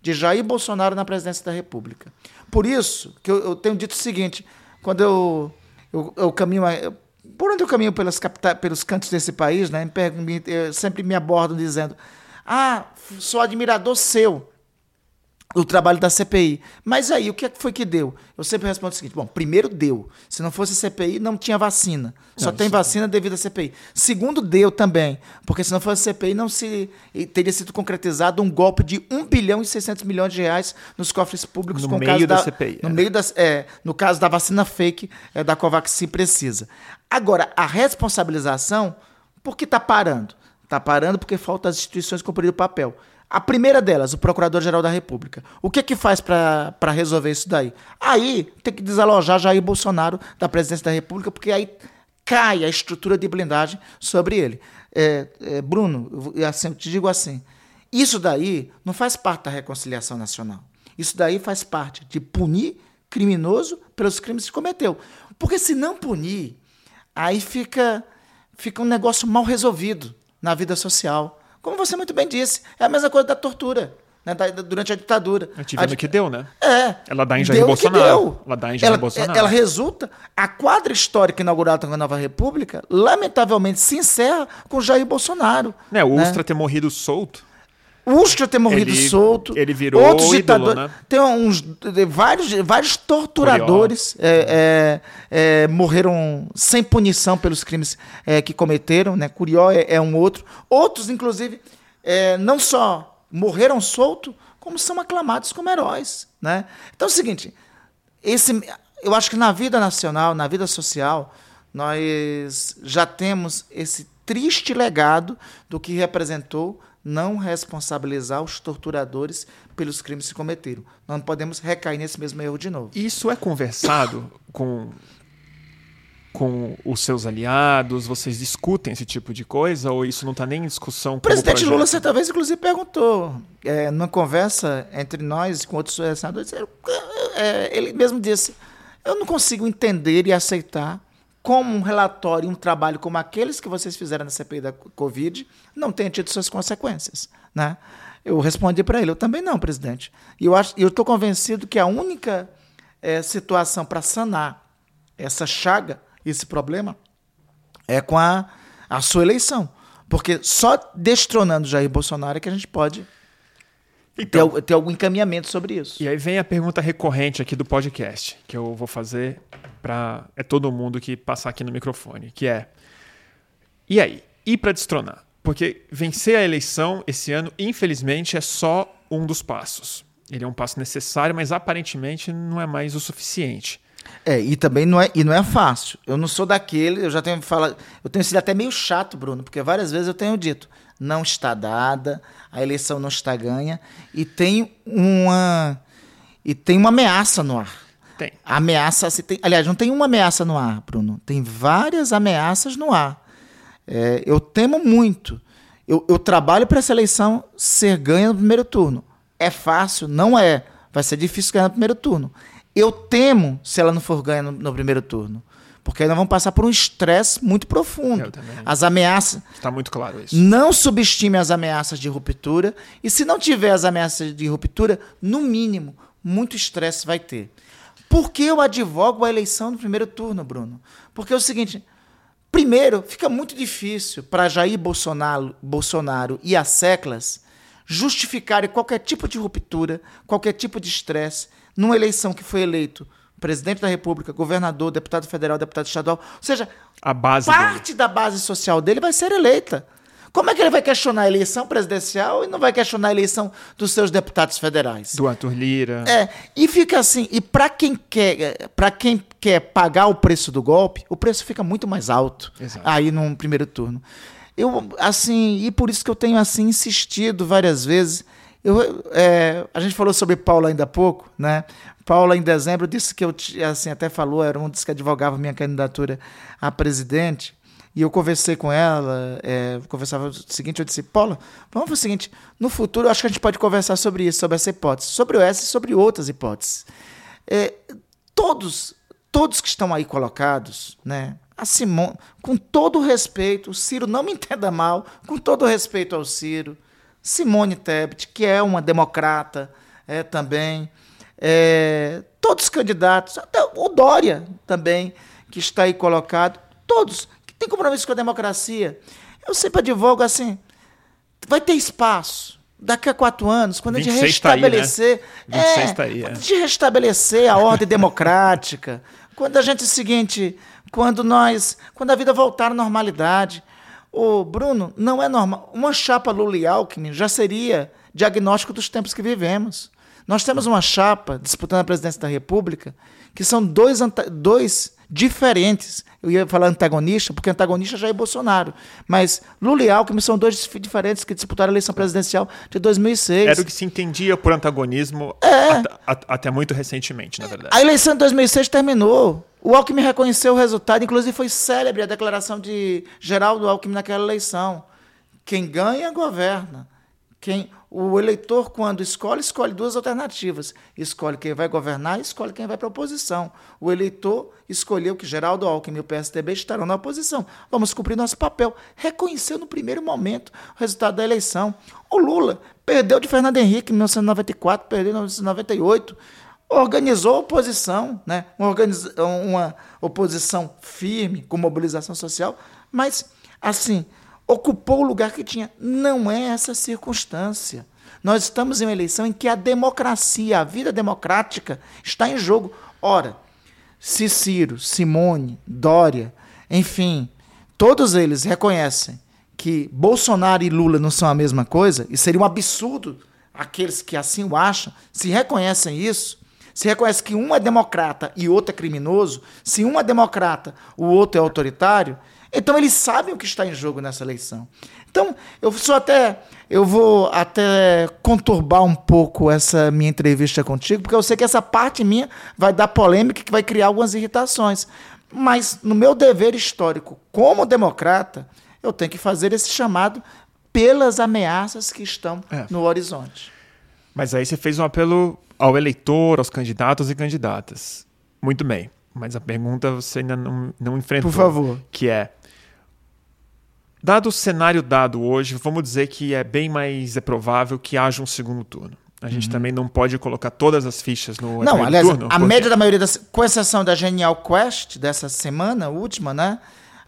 De Jair Bolsonaro na presidência da República. Por isso que eu, eu tenho dito o seguinte, quando eu, eu, eu caminho... Eu, por onde eu caminho pelas capitais, pelos cantos desse país, né, me, sempre me abordam dizendo: Ah, sou admirador seu o trabalho da CPI. Mas aí, o que foi que deu? Eu sempre respondo o seguinte: bom, primeiro deu. Se não fosse a CPI, não tinha vacina. Só tem vacina devido à CPI. Segundo, deu também. Porque se não fosse a CPI, não se teria sido concretizado um golpe de 1 bilhão e 600 milhões de reais nos cofres públicos no com meio caso da, da CPI. No é. meio das, é, no caso da vacina fake é, da Covaxin precisa. Agora, a responsabilização, por que está parando? Está parando porque falta as instituições cumprir o papel. A primeira delas, o Procurador-Geral da República. O que que faz para resolver isso daí? Aí tem que desalojar Jair Bolsonaro da presidência da República, porque aí cai a estrutura de blindagem sobre ele. É, é, Bruno, eu, assim, eu te digo assim: isso daí não faz parte da reconciliação nacional. Isso daí faz parte de punir criminoso pelos crimes que cometeu. Porque se não punir, aí fica, fica um negócio mal resolvido na vida social. Como você muito bem disse, é a mesma coisa da tortura. Né, da, durante a ditadura. A gente vendo a, que deu, né? É. Ela dá em Jair Bolsonaro. Ela dá em Jair ela, Bolsonaro. Ela resulta, a quadra histórica inaugurada com a Nova República, lamentavelmente se encerra com Jair Bolsonaro. Né, o né? Ustra ter morrido solto. O Ustra ter morrido ele, solto. Ele virou outros ditadores. né? Tem uns, vários, vários torturadores é, é, é, morreram sem punição pelos crimes é, que cometeram. Né? Curió é, um outro. Outros, inclusive, é, não só morreram solto, como são aclamados como heróis. Né? Então é o seguinte, esse, eu acho que na vida nacional, na vida social, nós já temos esse triste legado do que representou não responsabilizar os torturadores pelos crimes que cometeram. Nós não podemos recair nesse mesmo erro de novo. Isso é conversado com com os seus aliados? Vocês discutem esse tipo de coisa ou isso não está nem em discussão? O presidente Lula, certa vez, inclusive, perguntou, é, numa conversa entre nós com outros senadores, é, ele mesmo disse: Eu não consigo entender e aceitar como um relatório, um trabalho como aqueles que vocês fizeram na CPI da Covid não tenha tido suas consequências. Né? Eu respondi para ele: Eu também não, presidente. E eu estou convencido que a única é, situação para sanar essa chaga esse problema é com a, a sua eleição. Porque só destronando Jair Bolsonaro é que a gente pode então, ter, ter, algum encaminhamento sobre isso. E aí vem a pergunta recorrente aqui do podcast, que eu vou fazer para é todo mundo que passar aqui no microfone, que é e aí, e para destronar? Porque vencer a eleição esse ano, infelizmente, é só um dos passos. Ele é um passo necessário, mas aparentemente não é mais o suficiente. É, e também não é, e não é fácil. Eu não sou daquele, eu já tenho falado, eu tenho sido até meio chato, Bruno, porque várias vezes eu tenho dito, não está dada, a eleição não está ganha e tem uma e tem uma ameaça no ar. Tem. Ameaça, se tem, aliás, não tem uma ameaça no ar, Bruno, tem várias ameaças no ar. É, eu temo muito. Eu, eu trabalho para essa eleição ser ganha no primeiro turno. É fácil? Não é. Vai ser difícil ganhar no primeiro turno. Eu temo se ela não for ganha no, no primeiro turno. Porque aí nós vamos passar por um estresse muito profundo. As ameaças. Está muito claro isso. Não subestime as ameaças de ruptura. E se não tiver as ameaças de ruptura, no mínimo, muito estresse vai ter. Por que eu advogo a eleição no primeiro turno, Bruno? Porque é o seguinte: primeiro, fica muito difícil para Jair Bolsonaro, Bolsonaro e as seclas justificarem qualquer tipo de ruptura, qualquer tipo de estresse numa eleição que foi eleito presidente da República, governador, deputado federal, deputado estadual, ou seja, a base parte dele. da base social dele vai ser eleita. Como é que ele vai questionar a eleição presidencial e não vai questionar a eleição dos seus deputados federais? Do Arthur Lira. É, e fica assim, e para quem quer, para quem quer pagar o preço do golpe, o preço fica muito mais alto Exato. aí no primeiro turno. Eu assim, e por isso que eu tenho assim insistido várias vezes eu, é, a gente falou sobre Paula ainda há pouco, né? Paula, em dezembro, disse que eu, assim, até falou, era um dos que advogava minha candidatura a presidente. E eu conversei com ela, é, conversava o seguinte, eu disse, Paula, vamos para o seguinte, no futuro acho que a gente pode conversar sobre isso, sobre essa hipótese, sobre o S e sobre outras hipóteses. É, todos, todos que estão aí colocados, né? A Simone, com todo o respeito, o Ciro, não me [laughs] entenda mal, com todo o respeito ao Ciro, Simone Tebet, que é uma democrata é, também, é, todos os candidatos, até o Dória também, que está aí colocado, todos que têm compromisso com a democracia. Eu sempre advogo assim: vai ter espaço. Daqui a quatro anos, quando a gente restabelecer. Tá aí, né? é, tá aí, é. Quando a gente restabelecer a ordem [laughs] democrática, quando a gente é o seguinte, quando nós. Quando a vida voltar à normalidade. Ô, Bruno, não é normal. Uma chapa Lula e Alckmin já seria diagnóstico dos tempos que vivemos. Nós temos uma chapa disputando a presidência da República que são dois, dois diferentes. Eu ia falar antagonista, porque antagonista já é Bolsonaro. Mas Lula e Alckmin são dois diferentes que disputaram a eleição presidencial de 2006. Era o que se entendia por antagonismo é. até, até muito recentemente, na verdade. A eleição de 2006 terminou. O Alckmin reconheceu o resultado, inclusive foi célebre a declaração de Geraldo Alckmin naquela eleição. Quem ganha, governa. Quem o eleitor, quando escolhe, escolhe duas alternativas. Escolhe quem vai governar e escolhe quem vai para a oposição. O eleitor escolheu que Geraldo Alckmin e o PSDB estarão na oposição. Vamos cumprir nosso papel. Reconheceu no primeiro momento o resultado da eleição. O Lula perdeu de Fernando Henrique em 1994, perdeu em 1998. Organizou a oposição, né? uma, uma oposição firme, com mobilização social, mas, assim, ocupou o lugar que tinha. Não é essa circunstância. Nós estamos em uma eleição em que a democracia, a vida democrática está em jogo. Ora, se Ciro, Simone, Dória, enfim, todos eles reconhecem que Bolsonaro e Lula não são a mesma coisa, e seria um absurdo aqueles que assim o acham, se reconhecem isso, se reconhece que um é democrata e outro é criminoso, se um é democrata, o outro é autoritário, então eles sabem o que está em jogo nessa eleição. Então, eu sou até eu vou até conturbar um pouco essa minha entrevista contigo, porque eu sei que essa parte minha vai dar polêmica que vai criar algumas irritações. Mas no meu dever histórico como democrata, eu tenho que fazer esse chamado pelas ameaças que estão é. no horizonte. Mas aí você fez um apelo ao eleitor, aos candidatos e candidatas. Muito bem. Mas a pergunta você ainda não, não enfrentou. Por favor. Que é: Dado o cenário dado hoje, vamos dizer que é bem mais é provável que haja um segundo turno. A gente uhum. também não pode colocar todas as fichas no Não, aliás, turno, a porque... média da maioria das. Com exceção da Genial Quest dessa semana, última, né?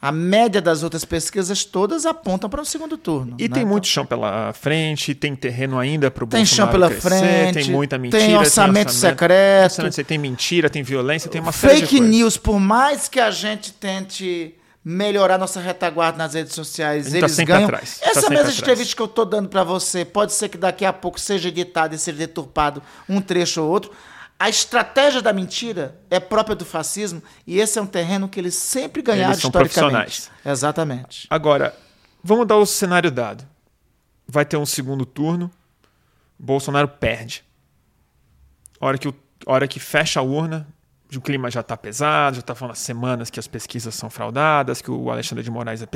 A média das outras pesquisas todas apontam para um segundo turno. E né? tem muito chão pela frente, tem terreno ainda para o Bolsonaro Tem chão pela crescer, frente, tem muita mentira. Tem orçamento, tem orçamento secreto. tem mentira, tem violência, tem uma série Fake news, por mais que a gente tente melhorar nossa retaguarda nas redes sociais. Tá Eles ganham. Atrás. Essa tá mesma entrevista que eu estou dando para você, pode ser que daqui a pouco seja editado e seja deturpado um trecho ou outro. A estratégia da mentira é própria do fascismo e esse é um terreno que eles sempre ganharam eles são historicamente. Exatamente. Agora, vamos dar o cenário dado. Vai ter um segundo turno, Bolsonaro perde. Hora que, o, hora que fecha a urna, o clima já está pesado, já está falando há semanas que as pesquisas são fraudadas, que o Alexandre de Moraes é,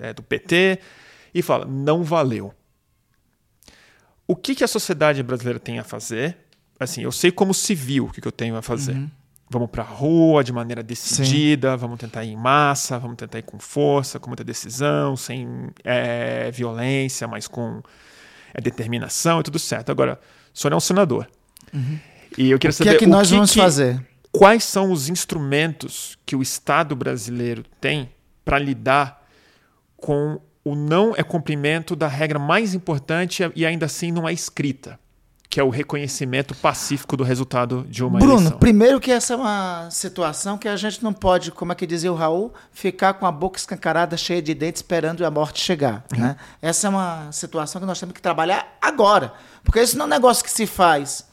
é do PT, e fala, não valeu. O que, que a sociedade brasileira tem a fazer? Assim, eu sei como civil o que, que eu tenho a fazer. Uhum. Vamos para a rua de maneira decidida, Sim. vamos tentar ir em massa, vamos tentar ir com força, com muita decisão, sem é, violência, mas com é, determinação e tudo certo. Agora, o senhor é um senador. Uhum. E eu queria saber. O que é que nós que vamos fazer? Quais são os instrumentos que o Estado brasileiro tem para lidar com o não é cumprimento da regra mais importante e ainda assim não é escrita, que é o reconhecimento pacífico do resultado de uma Bruno, eleição. Bruno, primeiro que essa é uma situação que a gente não pode, como é que dizia o Raul, ficar com a boca escancarada, cheia de dentes, esperando a morte chegar. Uhum. Né? Essa é uma situação que nós temos que trabalhar agora, porque isso não é um negócio que se faz,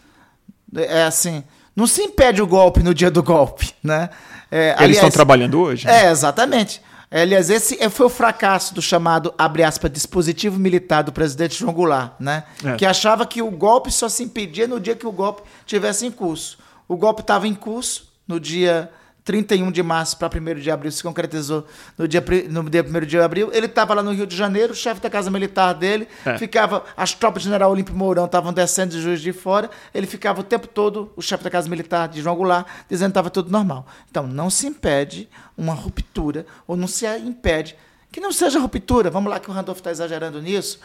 é assim, não se impede o golpe no dia do golpe, né? É, Eles estão trabalhando hoje? Né? É, exatamente. Aliás, esse foi o fracasso do chamado, abre aspas, dispositivo militar do presidente João Goulart, né? É. Que achava que o golpe só se impedia no dia que o golpe tivesse em curso. O golpe estava em curso no dia 31 de março para 1 de abril se concretizou no dia, no dia 1 de abril. Ele estava lá no Rio de Janeiro, o chefe da casa militar dele, é. ficava. As tropas do general Olímpio Mourão estavam descendo de Juiz de Fora, ele ficava o tempo todo, o chefe da casa militar de João Goulart, dizendo que estava tudo normal. Então, não se impede uma ruptura, ou não se impede. Que não seja ruptura, vamos lá que o Randolph está exagerando nisso,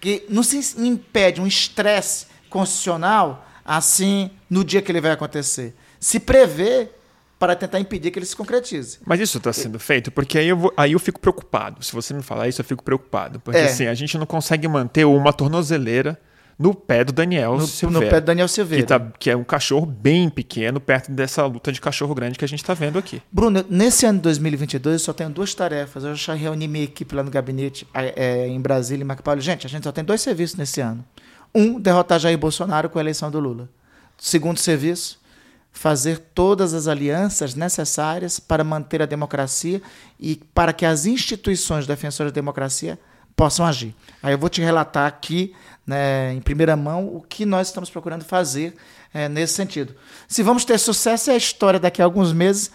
que não se impede um estresse constitucional assim no dia que ele vai acontecer. Se prevê para tentar impedir que ele se concretize. Mas isso está sendo feito? Porque aí eu, vou, aí eu fico preocupado. Se você me falar isso, eu fico preocupado. Porque é. assim, a gente não consegue manter uma tornozeleira no pé do Daniel no, Silveira. No pé do Daniel Silveira. Que, tá, que, é um cachorro bem pequeno perto dessa luta de cachorro grande que a gente está vendo aqui. Bruno, nesse ano de 2022 eu só tenho duas tarefas. Eu já reuni minha equipe lá no gabinete é, em Brasília, em Macapá. Gente, a gente só tem dois serviços nesse ano. Um, derrotar Jair Bolsonaro com a eleição do Lula. Segundo serviço, fazer todas as alianças necessárias para manter a democracia e para que as instituições defensoras da democracia possam agir. Aí eu vou te relatar aqui, né, em primeira mão, o que nós estamos procurando fazer é, nesse sentido. Se vamos ter sucesso, é a história daqui a alguns meses,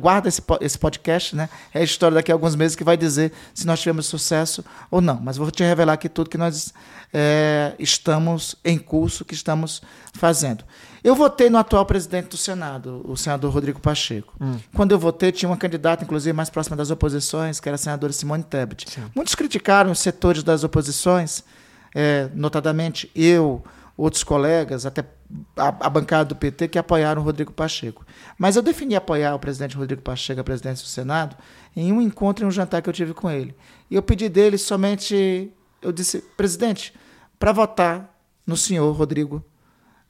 guarda esse, esse podcast, né? É a história daqui a alguns meses que vai dizer se nós tivemos sucesso ou não. Mas vou te revelar aqui tudo que nós é, estamos em curso, que estamos fazendo. Eu votei no atual presidente do Senado, o senador Rodrigo Pacheco. Hum. Quando eu votei, tinha uma candidata, inclusive, mais próxima das oposições, que era a senadora Simone Tebet. Sim. Muitos criticaram os setores das oposições, é, notadamente eu, outros colegas, até a, a, bancada do PT, que apoiaram o Rodrigo Pacheco. Mas eu defini apoiar o presidente Rodrigo Pacheco, a presidência do Senado, em um encontro e um jantar que eu tive com ele. E eu pedi dele somente, eu disse, presidente, para votar no senhor Rodrigo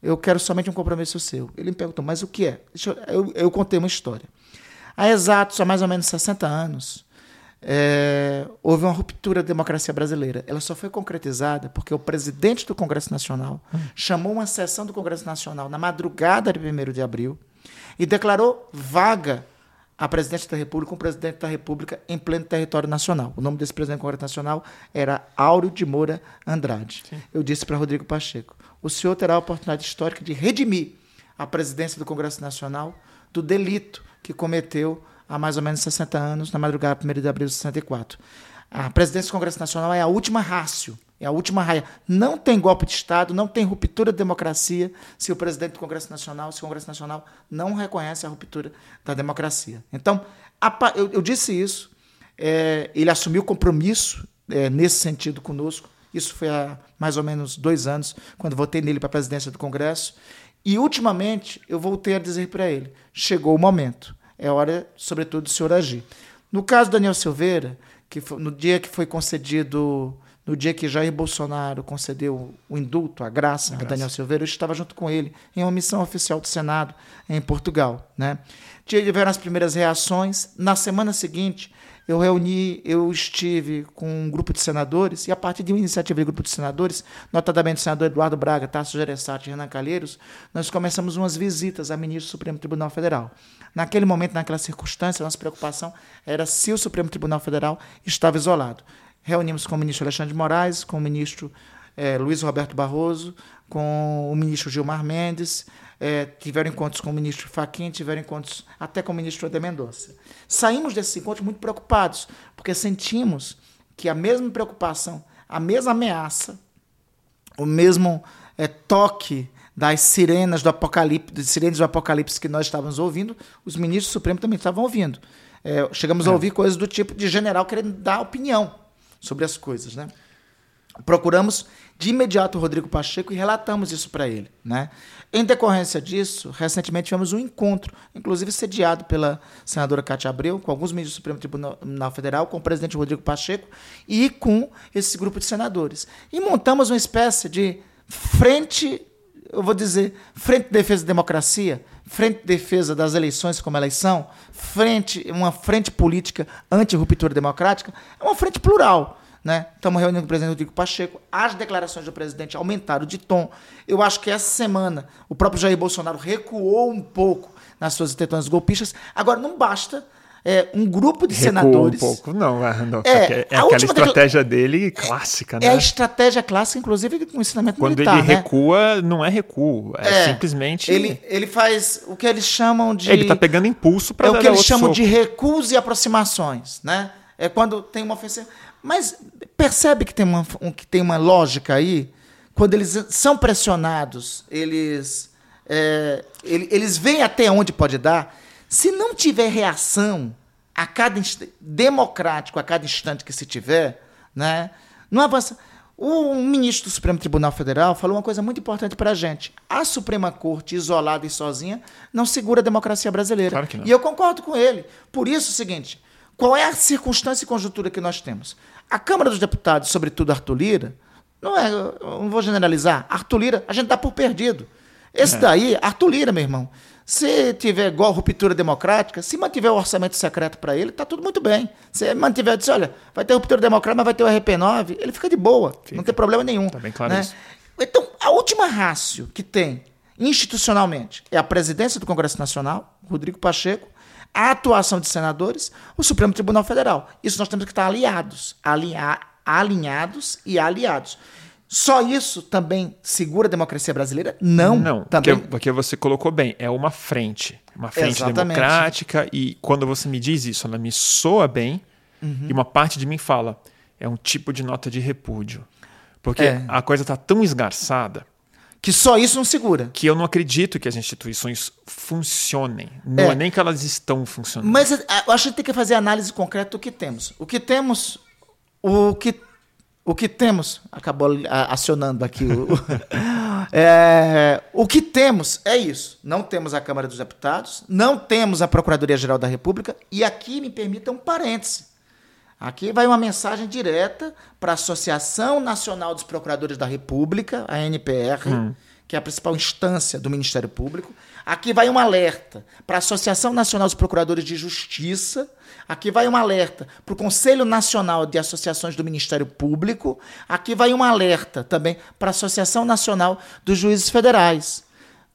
eu quero somente um compromisso seu. Ele me perguntou, mas o que é? Eu, eu, eu, contei uma história. Há exatos, há mais ou menos 60 anos, é, houve uma ruptura da democracia brasileira. Ela só foi concretizada porque o presidente do Congresso Nacional hum. chamou uma sessão do Congresso Nacional na madrugada de 1 de abril e declarou vaga a presidente da República, um presidente da República em pleno território nacional. O nome desse presidente do Congresso Nacional era Áureo de Moura Andrade. Sim. Eu disse para Rodrigo Pacheco: o senhor terá a oportunidade histórica de redimir a presidência do Congresso Nacional do delito que cometeu há mais ou menos 60 anos, na madrugada 1 de abril de 64. A presidência do Congresso Nacional é a última rácio, é a última raia. Não tem golpe de Estado, não tem ruptura da democracia se o presidente do Congresso Nacional, se o Congresso Nacional não reconhece a ruptura da democracia. Então, eu, disse isso, é, ele assumiu compromisso é, nesse sentido conosco. Isso foi há mais ou menos dois anos, quando votei nele para a presidência do Congresso. E, ultimamente, eu voltei a dizer para ele: chegou o momento, é hora, sobretudo, do senhor agir. No caso do Daniel Silveira, que foi, no dia que foi concedido, no dia que Jair Bolsonaro concedeu o indulto, a graça a, a Daniel Silveira, eu estava junto com ele em uma missão oficial do Senado em Portugal. Né? Tiveram as primeiras reações. Na semana seguinte, eu reuni, eu estive com um grupo de senadores, e a partir de uma iniciativa de grupo de senadores, notadamente o senador Eduardo Braga, Tasso Gereissati e Renan Calheiros, nós começamos umas visitas a ministro do Supremo Tribunal Federal. Naquele momento, naquela circunstância, nossa preocupação era se o Supremo Tribunal Federal estava isolado. Reunimos com o ministro Alexandre de Moraes, com o ministro eh, Luiz Roberto Barroso, com o ministro Gilmar Mendes, é, tiveram encontros com o ministro Fachin, tiveram encontros até com o ministro Ode Mendonça. Saímos desses encontros muito preocupados, porque sentimos que a mesma preocupação, a mesma ameaça, o mesmo é, toque das sirenas do apocalipse, das sirenes do apocalipse que nós estávamos ouvindo, os ministros supremos também estavam ouvindo. É, chegamos é. a ouvir coisas do tipo de general querendo dar opinião sobre as coisas, né? Procuramos de imediato o Rodrigo Pacheco e relatamos isso para ele. Né? Em decorrência disso, recentemente tivemos um encontro, inclusive sediado pela senadora Cátia Abreu, com alguns ministros do Supremo Tribunal Federal, com o presidente Rodrigo Pacheco e com esse grupo de senadores. E montamos uma espécie de frente, eu vou dizer, frente de defesa da democracia, frente de defesa das eleições como elas são, frente, uma frente política anti-ruptura democrática, é uma frente plural né? Estamos reunindo com o presidente Rodrigo Pacheco. As declarações do presidente aumentaram de tom. Eu acho que essa semana o próprio Jair Bolsonaro recuou um pouco nas suas intenções golpistas. Agora, não basta é, um grupo de Recuou senadores. um pouco, não, não é, é aquela estratégia dele clássica, né? É a estratégia clássica, inclusive com o ensinamento Quando militar. Quando ele né? recua, não é recuo, é, é, simplesmente. Ele, ele faz o que eles chamam de. Ele está pegando impulso para É o que eles chamam soco. de recuos e aproximações, né? É quando tem uma ofensiva. Mas percebe que tem uma, um, que tem uma lógica aí? Quando eles são pressionados, eles, é, eles veem até onde pode dar. Se não tiver reação a cada democrático a cada instante que se tiver, né, não avança. O ministro do Supremo Tribunal Federal falou uma coisa muito importante para a gente. A Suprema Corte, isolada e sozinha, não segura a democracia brasileira. Claro que não. E eu concordo com ele. Por isso, é o seguinte: qual é a circunstância e conjuntura que nós temos? A Câmara dos Deputados, sobretudo Arthur Lira, não é, não vou generalizar, Arthur Lira, a gente dá por perdido. Esse é. daí, Arthur Lira, meu irmão, se tiver igual ruptura democrática, se mantiver o orçamento secreto para ele, tá tudo muito bem. Se mantiver, diz, olha, vai ter ruptura democrática, mas vai ter o RP9, ele fica de boa, fica. não tem problema nenhum. Tá bem claro né? isso. Então, a última rácio que tem institucionalmente é a presidência do Congresso Nacional, Rodrigo Pacheco, a atuação de senadores, o Supremo Tribunal Federal. Isso nós temos que estar aliados, alinhados e aliados. Só isso também segura a democracia brasileira? Não. Não, também. Porque, porque você colocou bem, é uma frente. Uma frente Exatamente. democrática. E quando você me diz isso, ela me soa bem. Uhum. E uma parte de mim fala, é um tipo de nota de repúdio. Porque é. a coisa está tão esgarçada. Que só isso não segura. Que eu não acredito que as instituições funcionem. Não é, é nem que elas estão funcionando. Mas eu acho que tem que fazer análise concreta do que temos. O que temos. O que o que temos, acabou acionando aqui o. [laughs] é, o que temos é isso. Não temos a Câmara dos Deputados, não temos a Procuradoria-Geral da República, e aqui me permita um parêntese. Aqui vai uma mensagem direta para a Associação Nacional dos Procuradores da República, a NPR, hum. que é a principal instância do Ministério Público. Aqui vai um alerta para a Associação Nacional dos Procuradores de Justiça, Aqui vai um alerta para o Conselho Nacional de Associações do Ministério Público. Aqui vai um alerta também para a Associação Nacional dos Juízes Federais.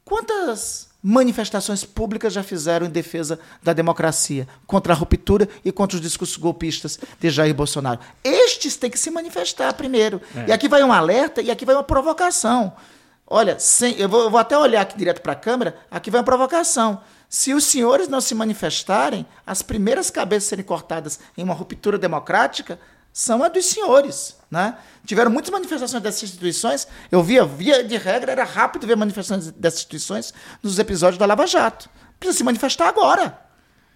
Quantas manifestações públicas já fizeram em defesa da democracia, contra a ruptura e contra os discursos golpistas de Jair Bolsonaro? Estes têm que se manifestar primeiro. É. E aqui vai um alerta e aqui vai uma provocação. Olha, sem, eu, vou, eu vou até olhar aqui direto para a câmera, aqui vai uma provocação. Se os senhores não se manifestarem, as primeiras cabeças serem cortadas em uma ruptura democrática são as dos senhores. Né? Tiveram muitas manifestações dessas instituições. Eu via, via de regra, era rápido ver manifestações dessas instituições nos episódios da Lava Jato. Precisa se manifestar agora.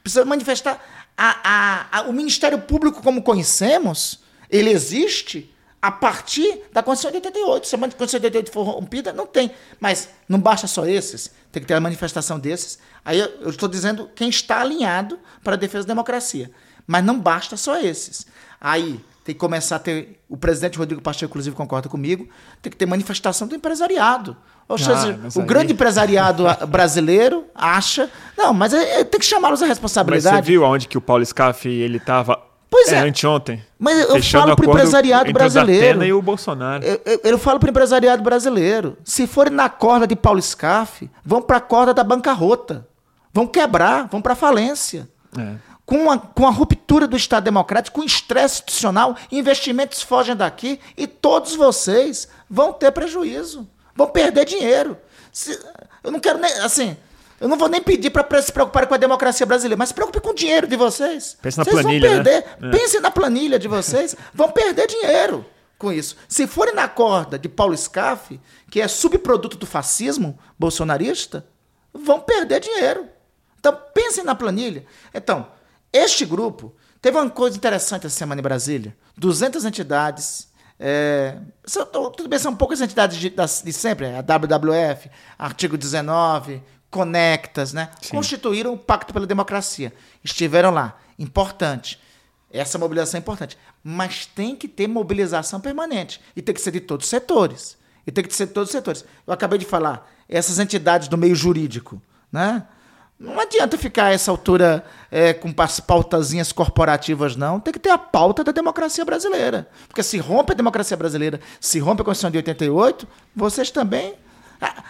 Precisa manifestar. A, a, a, o Ministério Público, como conhecemos, ele existe a partir da Constituição de 88. Se a Constituição de 88 for rompida, não tem. Mas não basta só esses, tem que ter a manifestação desses. Aí eu estou dizendo quem está alinhado para a defesa da democracia. Mas não basta só esses. Aí tem que começar a ter. O presidente Rodrigo Pacheco, inclusive, concorda comigo, tem que ter manifestação do empresariado. Ou seja, ah, o aí... grande empresariado brasileiro acha. Não, mas é, é, tem que chamá-los à responsabilidade. Mas você viu onde que o Paulo Scaff ele estava Pois é. é. Anteontem. Mas eu falo para o empresariado brasileiro. e o Bolsonaro. Eu, eu, eu falo para o empresariado brasileiro. Se forem na corda de Paulo Scaff, vão para a corda da bancarrota. Vão quebrar, vão para a falência. É. Com, a, com a ruptura do Estado Democrático, com estresse institucional, investimentos fogem daqui e todos vocês vão ter prejuízo. Vão perder dinheiro. Se, eu não quero nem. Assim, eu não vou nem pedir para se preocupar com a democracia brasileira, mas se preocupe com o dinheiro de vocês. Pense na vocês planilha, vão perder. Né? Pense na planilha de vocês. vão perder dinheiro com isso. Se forem na corda de Paulo Scaff, que é subproduto do fascismo bolsonarista, vão perder dinheiro. Então, pensem na planilha. Então, este grupo teve uma coisa interessante essa semana em Brasília. 200 entidades. É, são, tudo bem, são poucas entidades de, de sempre. A WWF, artigo 19, conectas, né? Sim. Constituíram o Pacto pela Democracia. Estiveram lá. Importante. Essa mobilização é importante. Mas tem que ter mobilização permanente. E tem que ser de todos os setores. E tem que ser de todos os setores. Eu acabei de falar, essas entidades do meio jurídico, né? Não adianta ficar a essa altura é, com pautazinhas corporativas, não. Tem que ter a pauta da democracia brasileira. Porque se rompe a democracia brasileira, se rompe a Constituição de 88, vocês também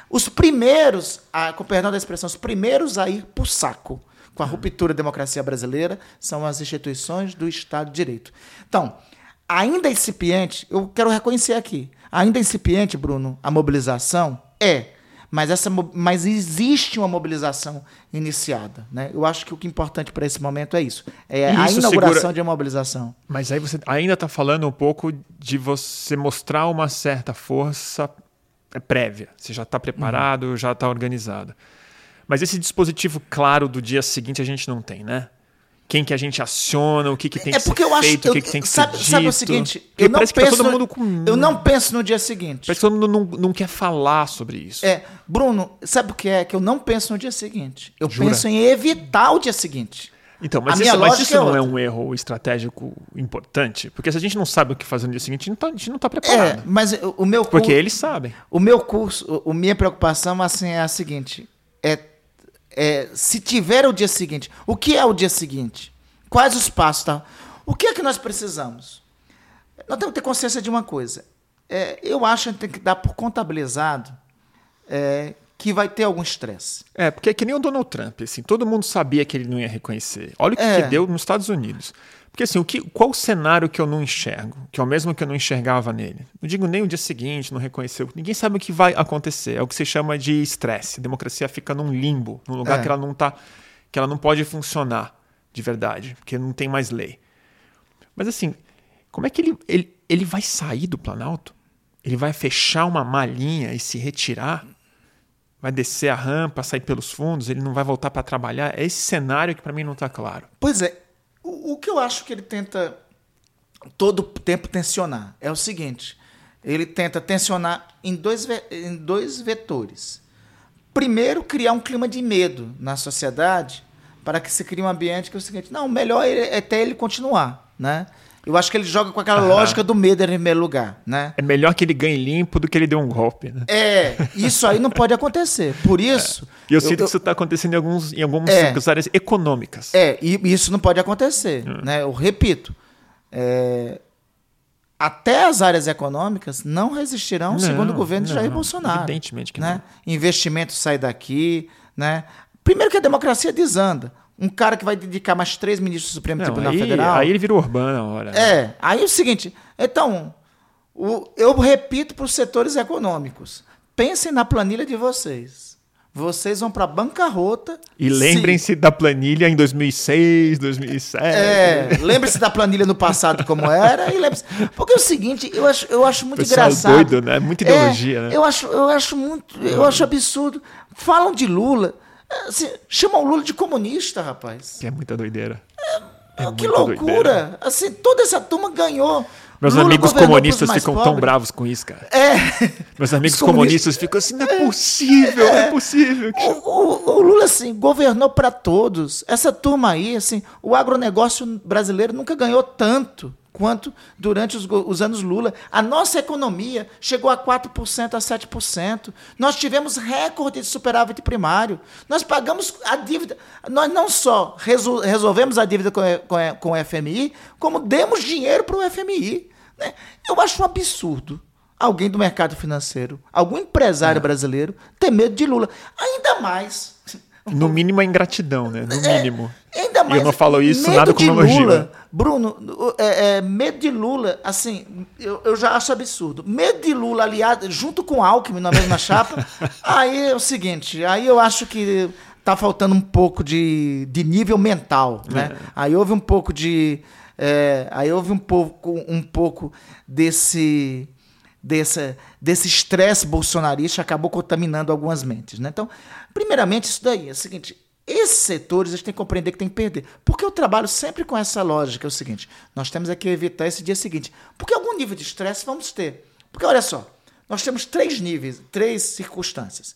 os primeiros, com perdão da expressão, os primeiros a ir para o saco com a ruptura da democracia brasileira são as instituições do Estado de Direito. Então, ainda incipiente, eu quero reconhecer aqui, ainda incipiente, Bruno, a mobilização é, mas, essa, mas existe uma mobilização iniciada. Né? Eu acho que o que é importante para esse momento é isso. É isso a inauguração segura... de uma mobilização. Mas aí você ainda está falando um pouco de você mostrar uma certa força prévia. Você já está preparado, uhum. já está organizado. Mas esse dispositivo claro do dia seguinte a gente não tem, né? Quem que a gente aciona, o que, que tem é que ser feito, eu, o que, que tem que sabe, ser dito. Sabe o seguinte, eu não, tá penso tá no, com... eu não penso no dia seguinte. Parece que todo mundo não, não quer falar sobre isso. É, Bruno, sabe o que é? Que eu não penso no dia seguinte. Eu Jura? penso em evitar o dia seguinte. Então, mas, isso, mas isso, é não é um erro estratégico importante? Porque se a gente não sabe o que fazer no dia seguinte, a gente não está tá preparado. É, mas o meu Porque eles sabem. O meu curso, a minha preocupação assim, é a seguinte: é, é se tiver o dia seguinte, o que é o dia seguinte? Quais os passos? Tá? O que é que nós precisamos? Nós temos que ter consciência de uma coisa. É, eu acho que tem que dar por contabilizado é, que vai ter algum estresse. É, porque é que nem o Donald Trump, assim, todo mundo sabia que ele não ia reconhecer. Olha o que, é. que deu nos Estados Unidos. Porque assim, o que, qual o cenário que eu não enxergo? Que é o mesmo que eu não enxergava nele. Não digo nem o dia seguinte, não reconheceu. Ninguém sabe o que vai acontecer. É o que se chama de estresse. A democracia fica num limbo, num lugar é. que ela não tá, que ela não pode funcionar de verdade, porque não tem mais lei. Mas assim, como é que ele, ele, ele vai sair do Planalto? Ele vai fechar uma malinha e se retirar? Vai descer a rampa, sair pelos fundos? Ele não vai voltar para trabalhar? É esse cenário que para mim não está claro. Pois é. O, o que eu acho que ele tenta todo tempo tensionar é o seguinte: ele tenta tensionar em dois, em dois vetores. Primeiro, criar um clima de medo na sociedade para que se crie um ambiente que é o seguinte, não, melhor é até ele continuar, né? Eu acho que ele joga com aquela lógica do medo em primeiro lugar, né? É melhor que ele ganhe limpo do que ele dê um golpe, né? É, isso aí não pode acontecer. Por isso... É. E eu, eu sinto eu, que isso está acontecendo em, alguns, em algumas é, áreas econômicas. É, e isso não pode acontecer, hum. né? Eu repito, é, até as áreas econômicas não resistirão, não, segundo o governo de Jair Bolsonaro. Evidentemente que né? não. Investimento sai daqui, né? Primeiro que a democracia desanda. Um cara que vai dedicar mais três ministros do Supremo não, Tribunal aí, Federal. Aí ele vira urbano na hora. É. Aí é o seguinte. Então, o, eu repito para os setores econômicos. Pensem na planilha de vocês. Vocês vão para bancarrota. E lembrem-se da planilha em 2006, 2007. É, lembrem-se da planilha no passado como era e lembre-se. Porque é o seguinte, eu acho, eu acho muito Pessoal engraçado. doido, né? Muita ideologia, é, né? Eu acho, eu acho muito, eu acho absurdo. Falam de Lula. Assim, chamam o Lula de comunista, rapaz. Que é muita doideira. É, é que loucura. Doideira. Assim, toda essa turma ganhou. Meus Lula amigos comunistas ficam tão bravos com isso, cara. É. Meus amigos comunistas... comunistas ficam assim, não é, é possível, é. não é possível. O, o, o Lula, assim, governou para todos. Essa turma aí, assim, o agronegócio brasileiro nunca ganhou tanto quanto durante os, os, anos Lula. A nossa economia chegou a 4% a 7%. Nós tivemos recorde de superávit primário. Nós pagamos a dívida. Nós não só resol, resolvemos a dívida com, com, com o FMI, como demos dinheiro para o FMI. Né? Eu acho um absurdo alguém do mercado financeiro, algum empresário é. brasileiro, ter medo de Lula. Ainda mais. No mínimo a ingratidão, né? No é, mínimo. É, ainda mais. E eu não falo isso nada como elogio. Lula, Bruno, é, é, medo de Lula, assim, eu, eu já acho absurdo. Medo de Lula aliado, junto com Alckmin na mesma chapa, [laughs] aí é o seguinte, aí eu acho que tá faltando um pouco de, de nível mental, né? É. Aí houve um pouco de... É, aí houve um pouco, um pouco desse desse desse estresse bolsonarista acabou contaminando algumas mentes, né? Então, primeiramente isso daí é o seguinte, esses setores a gente tem que compreender que tem que perder. Porque eu trabalho sempre com essa lógica, é o seguinte, nós temos que evitar esse dia seguinte. Porque algum nível de estresse vamos ter. Porque olha só, nós temos três níveis, três circunstâncias.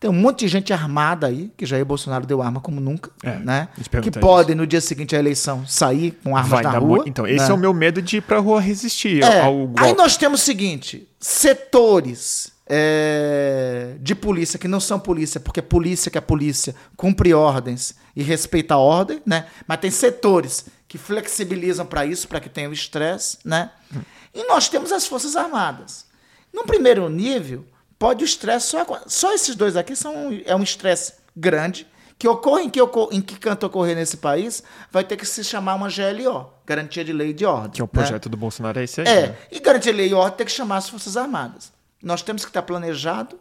Tem um monte de gente armada aí, que Jair Bolsonaro deu arma como nunca, é, né? Que podem, no dia seguinte à eleição, sair com armas Vai na rua. Muito. Então, esse né? é o meu medo de ir pra rua resistir é. ao golpe. Aí nós temos o seguinte, setores é, de polícia que não são polícia, porque polícia que é polícia cumpre ordens e respeita a ordem, né? Mas tem setores que flexibilizam para isso, para que tenha o estresse, né? Hum. E nós temos as Forças Armadas. Num primeiro nível, pode o estresse só, só esses dois aqui são é um estresse grande que ocorre em que, em que canto ocorrer nesse país, vai ter que se chamar uma GLO, Garantia de Lei e de Ordem. Que é o projeto né? do Bolsonaro, é esse aí. É, né? e Garantia de Lei e Ordem tem que chamar as Forças Armadas nós temos que estar planejado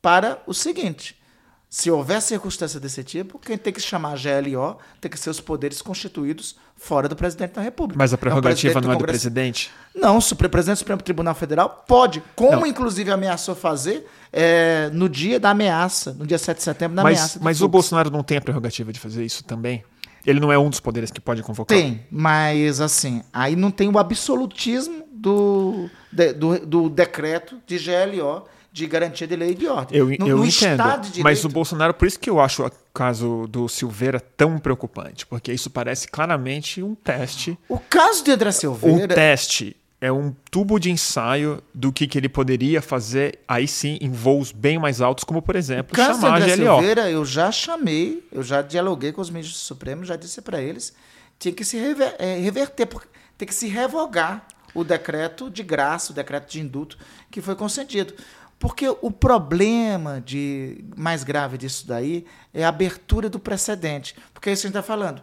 para o seguinte: se houver circunstância desse tipo, quem tem que chamar a GLO tem que ser os poderes constituídos fora do presidente da República. Mas a prerrogativa é não é do presidente? Não, o presidente do Supremo Tribunal Federal pode, como não. inclusive ameaçou fazer é, no dia da ameaça, no dia 7 de setembro, da mas, ameaça. Mas o Bolsonaro não tem a prerrogativa de fazer isso também? Ele não é um dos poderes que pode convocar? Tem, mas assim, aí não tem o absolutismo do, de, do, do decreto de GLO de garantia de lei e de ordem. Eu, no, eu no entendo, mas o Bolsonaro, por isso que eu acho o caso do Silveira tão preocupante, porque isso parece claramente um teste. O caso de André Silveira... Um teste é um tubo de ensaio do que, que ele poderia fazer, aí sim, em voos bem mais altos, como, por exemplo, Caso chamar André a GLO. Silveira, eu já chamei, eu já dialoguei com os ministros supremos, já disse para eles, tinha que se rever, é, reverter, tem que se revogar o decreto de graça, o decreto de indulto que foi concedido. Porque o problema de mais grave disso daí é a abertura do precedente. Porque é isso que a gente está falando.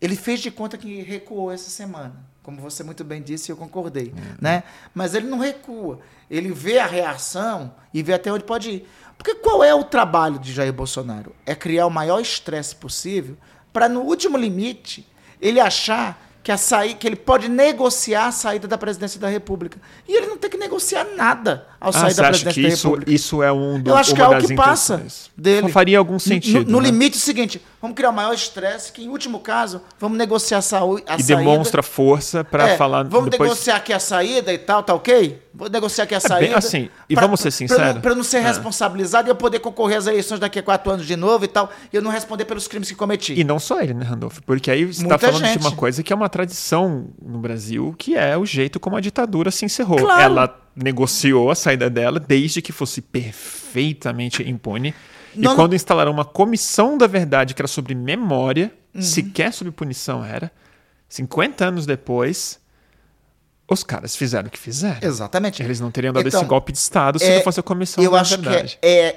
Ele fez de conta que recuou essa semana como você muito bem disse, eu concordei, uhum. né? Mas ele não recua, ele vê a reação e vê até onde pode ir. Porque qual é o trabalho de Jair Bolsonaro? É criar o maior estresse possível para no último limite ele achar que, a sair, que ele pode negociar a saída da presidência da República. E ele não tem que negociar nada ao ah, sair da presidência da isso, República. Isso é um do, Eu acho que é o que passa dele. Não faria algum sentido. No, no né? limite é o seguinte: vamos criar o maior estresse, que em último caso, vamos negociar a, saúde, a e saída. E demonstra força para é, falar. Vamos depois... negociar aqui a saída e tal, tá ok? Vou negociar aqui a é saída. Bem assim, e pra, vamos ser sinceros. Para não ser é. responsabilizado e eu poder concorrer às eleições daqui a quatro anos de novo e tal, e eu não responder pelos crimes que cometi. E não só ele, né, Randolph? Porque aí você está falando gente. de uma coisa que é uma tradição no Brasil, que é o jeito como a ditadura se encerrou. Claro. Ela negociou a saída dela desde que fosse perfeitamente impune. Não, e quando instalaram uma comissão da verdade que era sobre memória, uhum. sequer sobre punição era, 50 anos depois, os caras fizeram o que fizeram. Exatamente. Eles não teriam dado então, esse golpe de Estado se é, não fosse a comissão eu da acho verdade. Que é,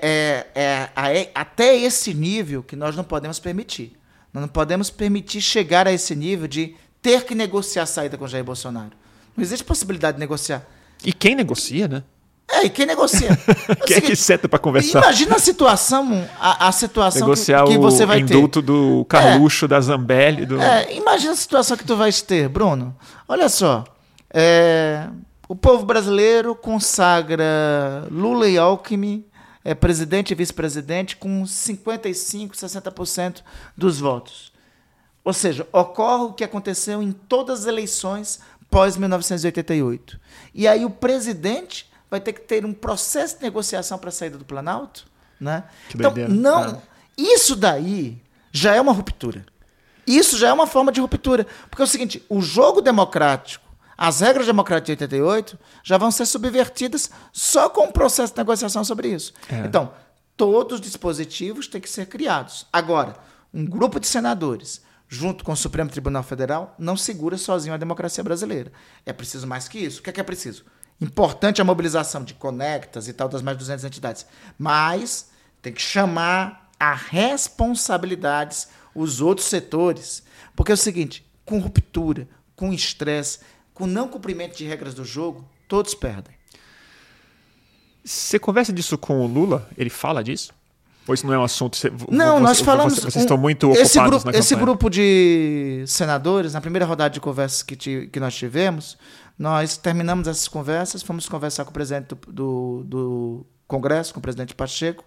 é, é, até esse nível que nós não podemos permitir. Nós não podemos permitir chegar a esse nível de ter que negociar a saída com Jair Bolsonaro. Não existe possibilidade de negociar. E quem negocia, né? É, e quem negocia? [laughs] É quem é que senta para conversar? Imagina a situação, a, a situação Negociar que, que você vai ter. o indulto do Carluxo, é, da Zambelli. Do... É, imagina a situação que tu vais ter, Bruno. Olha só, é, o povo brasileiro consagra Lula e Alckmin é, presidente e vice-presidente com 55%, 60% dos votos. Ou seja, ocorre o que aconteceu em todas as eleições pós-1988. E aí o presidente vai ter que ter um processo de negociação para a saída do Planalto? Né? Que então, não, é. isso daí já é uma ruptura. Isso já é uma forma de ruptura. Porque é o seguinte, o jogo democrático as regras democráticas de 88 já vão ser subvertidas só com o processo de negociação sobre isso. É. Então, todos os dispositivos têm que ser criados. Agora, um grupo de senadores, junto com o Supremo Tribunal Federal, não segura sozinho a democracia brasileira. É preciso mais que isso. O que é, que é preciso? Importante a mobilização de conectas e tal das mais de 200 entidades. Mas tem que chamar a responsabilidades os outros setores. Porque é o seguinte, com ruptura, com estresse, com não cumprimento de regras do jogo, todos perdem. Você conversa disso com o Lula? Ele fala disso? Ou isso não é um assunto? Você, não, você, nós falamos. Vocês, estão muito ocupados esse grupo. Esse grupo de senadores, na primeira rodada de conversas que, que nós tivemos, nós terminamos essas conversas, fomos conversar com o presidente do, do, do Congresso, com o presidente Pacheco,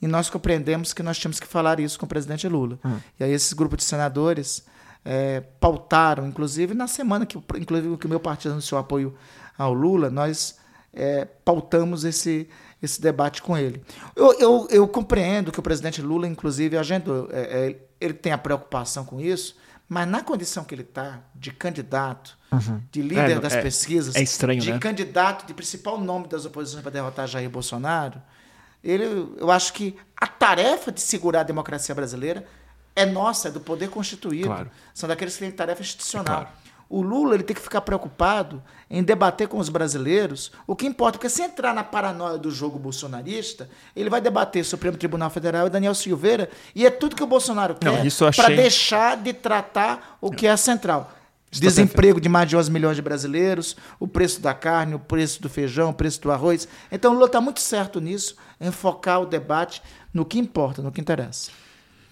e nós compreendemos que nós tínhamos que falar isso com o presidente Lula. Hum. E aí, esse grupo de senadores é, pautaram, inclusive na semana que, inclusive, que o meu partido anunciou apoio ao Lula, nós é, pautamos esse, esse debate com ele. Eu, eu, eu, compreendo que o presidente Lula, inclusive, agendou, é, é ele tem a preocupação com isso, mas na condição que ele está, de candidato, uhum. de líder é, das é, pesquisas, é estranho, de né? candidato, de principal nome das oposições para derrotar Jair Bolsonaro, ele, eu acho que a tarefa de segurar a democracia brasileira é nossa, é do poder constituído. Claro. São daqueles que têm tarefa institucional. É claro. O Lula ele tem que ficar preocupado em debater com os brasileiros o que importa, porque se entrar na paranoia do jogo bolsonarista, ele vai debater Supremo Tribunal Federal e Daniel Silveira, e é tudo que o Bolsonaro quer achei... para deixar de tratar o que é central. Está Desemprego de mais de 11 milhões de brasileiros, o preço da carne, o preço do feijão, o preço do arroz. Então o Lula está muito certo nisso, em focar o debate no que importa, no que interessa.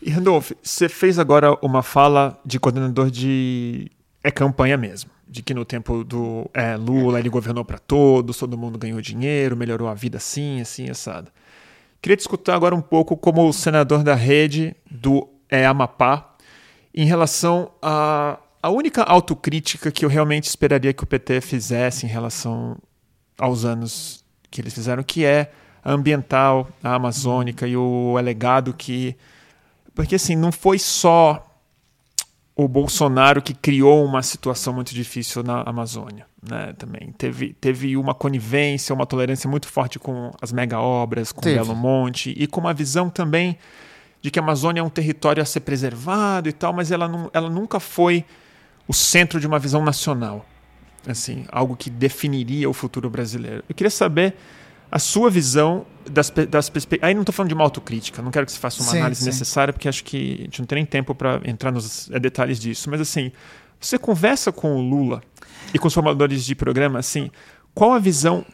E Randolph, você fez agora uma fala de coordenador de é campanha mesmo, de que no tempo do é, Lula ele governou para todos, todo mundo ganhou dinheiro, melhorou a vida assim, assim, assado. Queria discutir agora um pouco como senador da rede do é, Amapá em relação a a única autocrítica que eu realmente esperaria que o PT fizesse em relação aos anos que eles fizeram, que é a ambiental, a amazônica e o alegado que. Porque assim, não foi só o Bolsonaro que criou uma situação muito difícil na Amazônia. Né, também teve, teve uma conivência, uma tolerância muito forte com as mega obras, com teve. Belo Monte e com uma visão também de que a Amazônia é um território a ser preservado e tal, mas ela, não, ela nunca foi o centro de uma visão nacional, assim, algo que definiria o futuro brasileiro. Eu queria saber a sua visão das, das perspectivas. Aí não estou falando de uma autocrítica, não quero que você faça uma sim, análise sim. necessária, porque acho que a gente não tem nem tempo para entrar nos eh, detalhes disso. Mas assim, você conversa com o Lula e com os formadores de programa, assim, qual a visão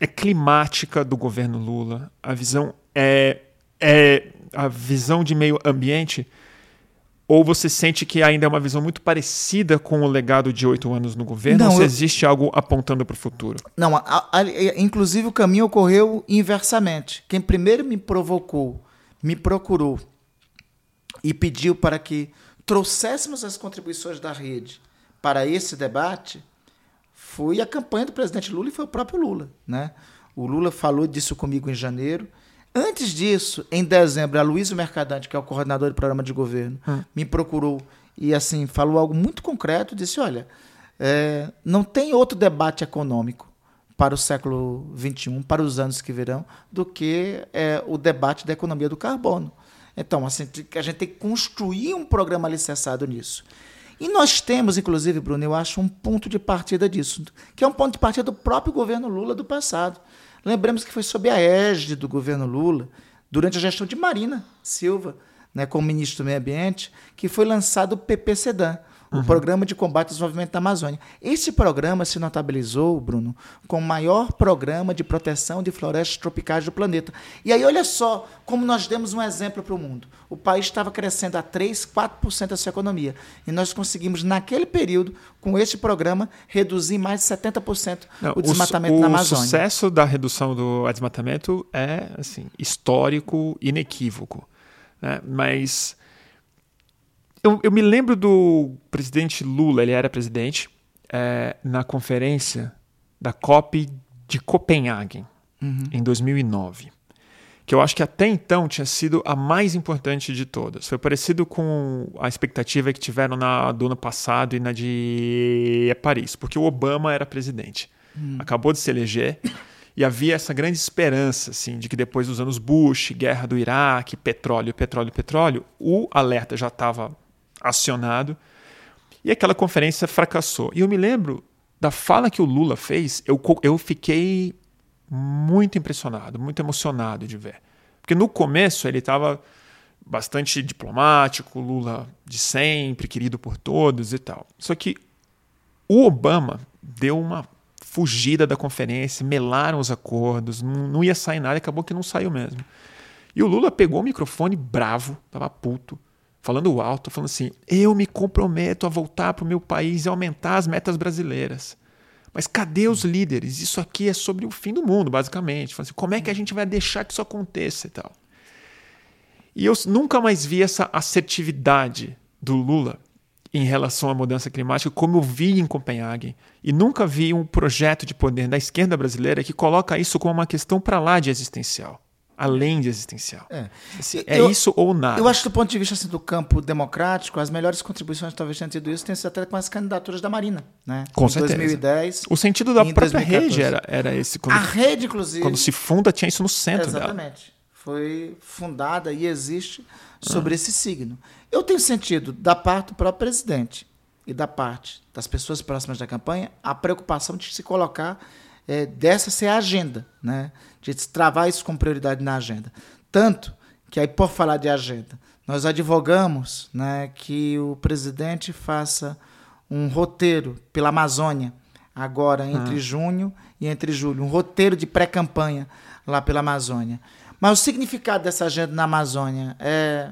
é climática do governo Lula? A visão é, é a visão de meio ambiente? Ou você sente que ainda é uma visão muito parecida com o legado de oito anos no governo? Não, ou se eu... existe algo apontando para o futuro? Não, a, a, inclusive o caminho ocorreu inversamente. Quem primeiro me provocou, me procurou e pediu para que trouxéssemos as contribuições da rede para esse debate foi a campanha do presidente Lula e foi o próprio Lula. Né? O Lula falou disso comigo em janeiro Antes disso, em dezembro, a Luísa Mercadante, que é o coordenador do programa de governo, hum. me procurou e assim falou algo muito concreto. Disse: olha, é, não tem outro debate econômico para o século XXI, para os anos que virão, do que é, o debate da economia do carbono. Então, assim, a gente tem que construir um programa alicerçado nisso. E nós temos, inclusive, Bruno, eu acho um ponto de partida disso, que é um ponto de partida do próprio governo Lula do passado. Lembramos que foi sob a égide do governo Lula, durante a gestão de Marina Silva, né, como ministro do Meio Ambiente, que foi lançado o PP Sedan, o uhum. Programa de Combate ao Desenvolvimento da Amazônia. Esse programa se notabilizou, Bruno, como o maior programa de proteção de florestas tropicais do planeta. E aí, olha só como nós demos um exemplo para o mundo. O país estava crescendo a 3, 4% da sua economia. E nós conseguimos, naquele período, com esse programa, reduzir mais de 70% Não, o desmatamento o, na Amazônia. O sucesso da redução do desmatamento é assim, histórico, inequívoco. Né? Mas eu, eu me lembro do presidente Lula, ele era presidente, é, na conferência da COP de Copenhague, uhum. em 2009 que eu acho que até então tinha sido a mais importante de todas. Foi parecido com a expectativa que tiveram na do ano passado e na de Paris, porque o Obama era presidente. Hum. Acabou de se eleger e havia essa grande esperança assim, de que depois dos anos Bush, guerra do Iraque, petróleo, petróleo, petróleo, o alerta já estava acionado. E aquela conferência fracassou. E eu me lembro da fala que o Lula fez, eu, eu fiquei muito impressionado, muito emocionado de ver. Porque no começo ele estava bastante diplomático, Lula de sempre, querido por todos e tal. Só que o Obama deu uma fugida da conferência, melaram os acordos, não, ia sair nada, acabou que não saiu mesmo. E o Lula pegou o microfone bravo, tava puto, falando alto, falando assim: eu me comprometo a voltar para o meu país e aumentar as metas brasileiras. Mas cadê os líderes? Isso aqui é sobre o fim do mundo, basicamente. Assim, como é que a gente vai deixar que isso aconteça e tal? E eu nunca mais vi essa assertividade do Lula em relação à mudança climática como eu vi em Copenhague. E nunca vi um projeto de poder da esquerda brasileira que coloca isso como uma questão para lá de existencial além de existencial. É, assim, é eu, isso ou nada. Eu acho que do ponto de vista assim, do campo democrático, as melhores contribuições que talvez tenham tido isso tem sido até com as candidaturas da Marina. Né? Com em certeza. 2010. O sentido da própria 2014. rede era, era esse. Quando, a rede, inclusive. Quando se funda, tinha isso no centro exatamente. dela. Exatamente. Foi fundada e existe sobre ah. esse signo. Eu tenho sentido, da parte do próprio presidente e da parte das pessoas próximas da campanha, a preocupação de se colocar é, dessa ser a agenda, né? de travar isso com prioridade na agenda. Tanto que, aí, por falar de agenda, nós advogamos né, que o presidente faça um roteiro pela Amazônia, agora entre ah. junho e entre julho, um roteiro de pré-campanha lá pela Amazônia. Mas o significado dessa agenda na Amazônia é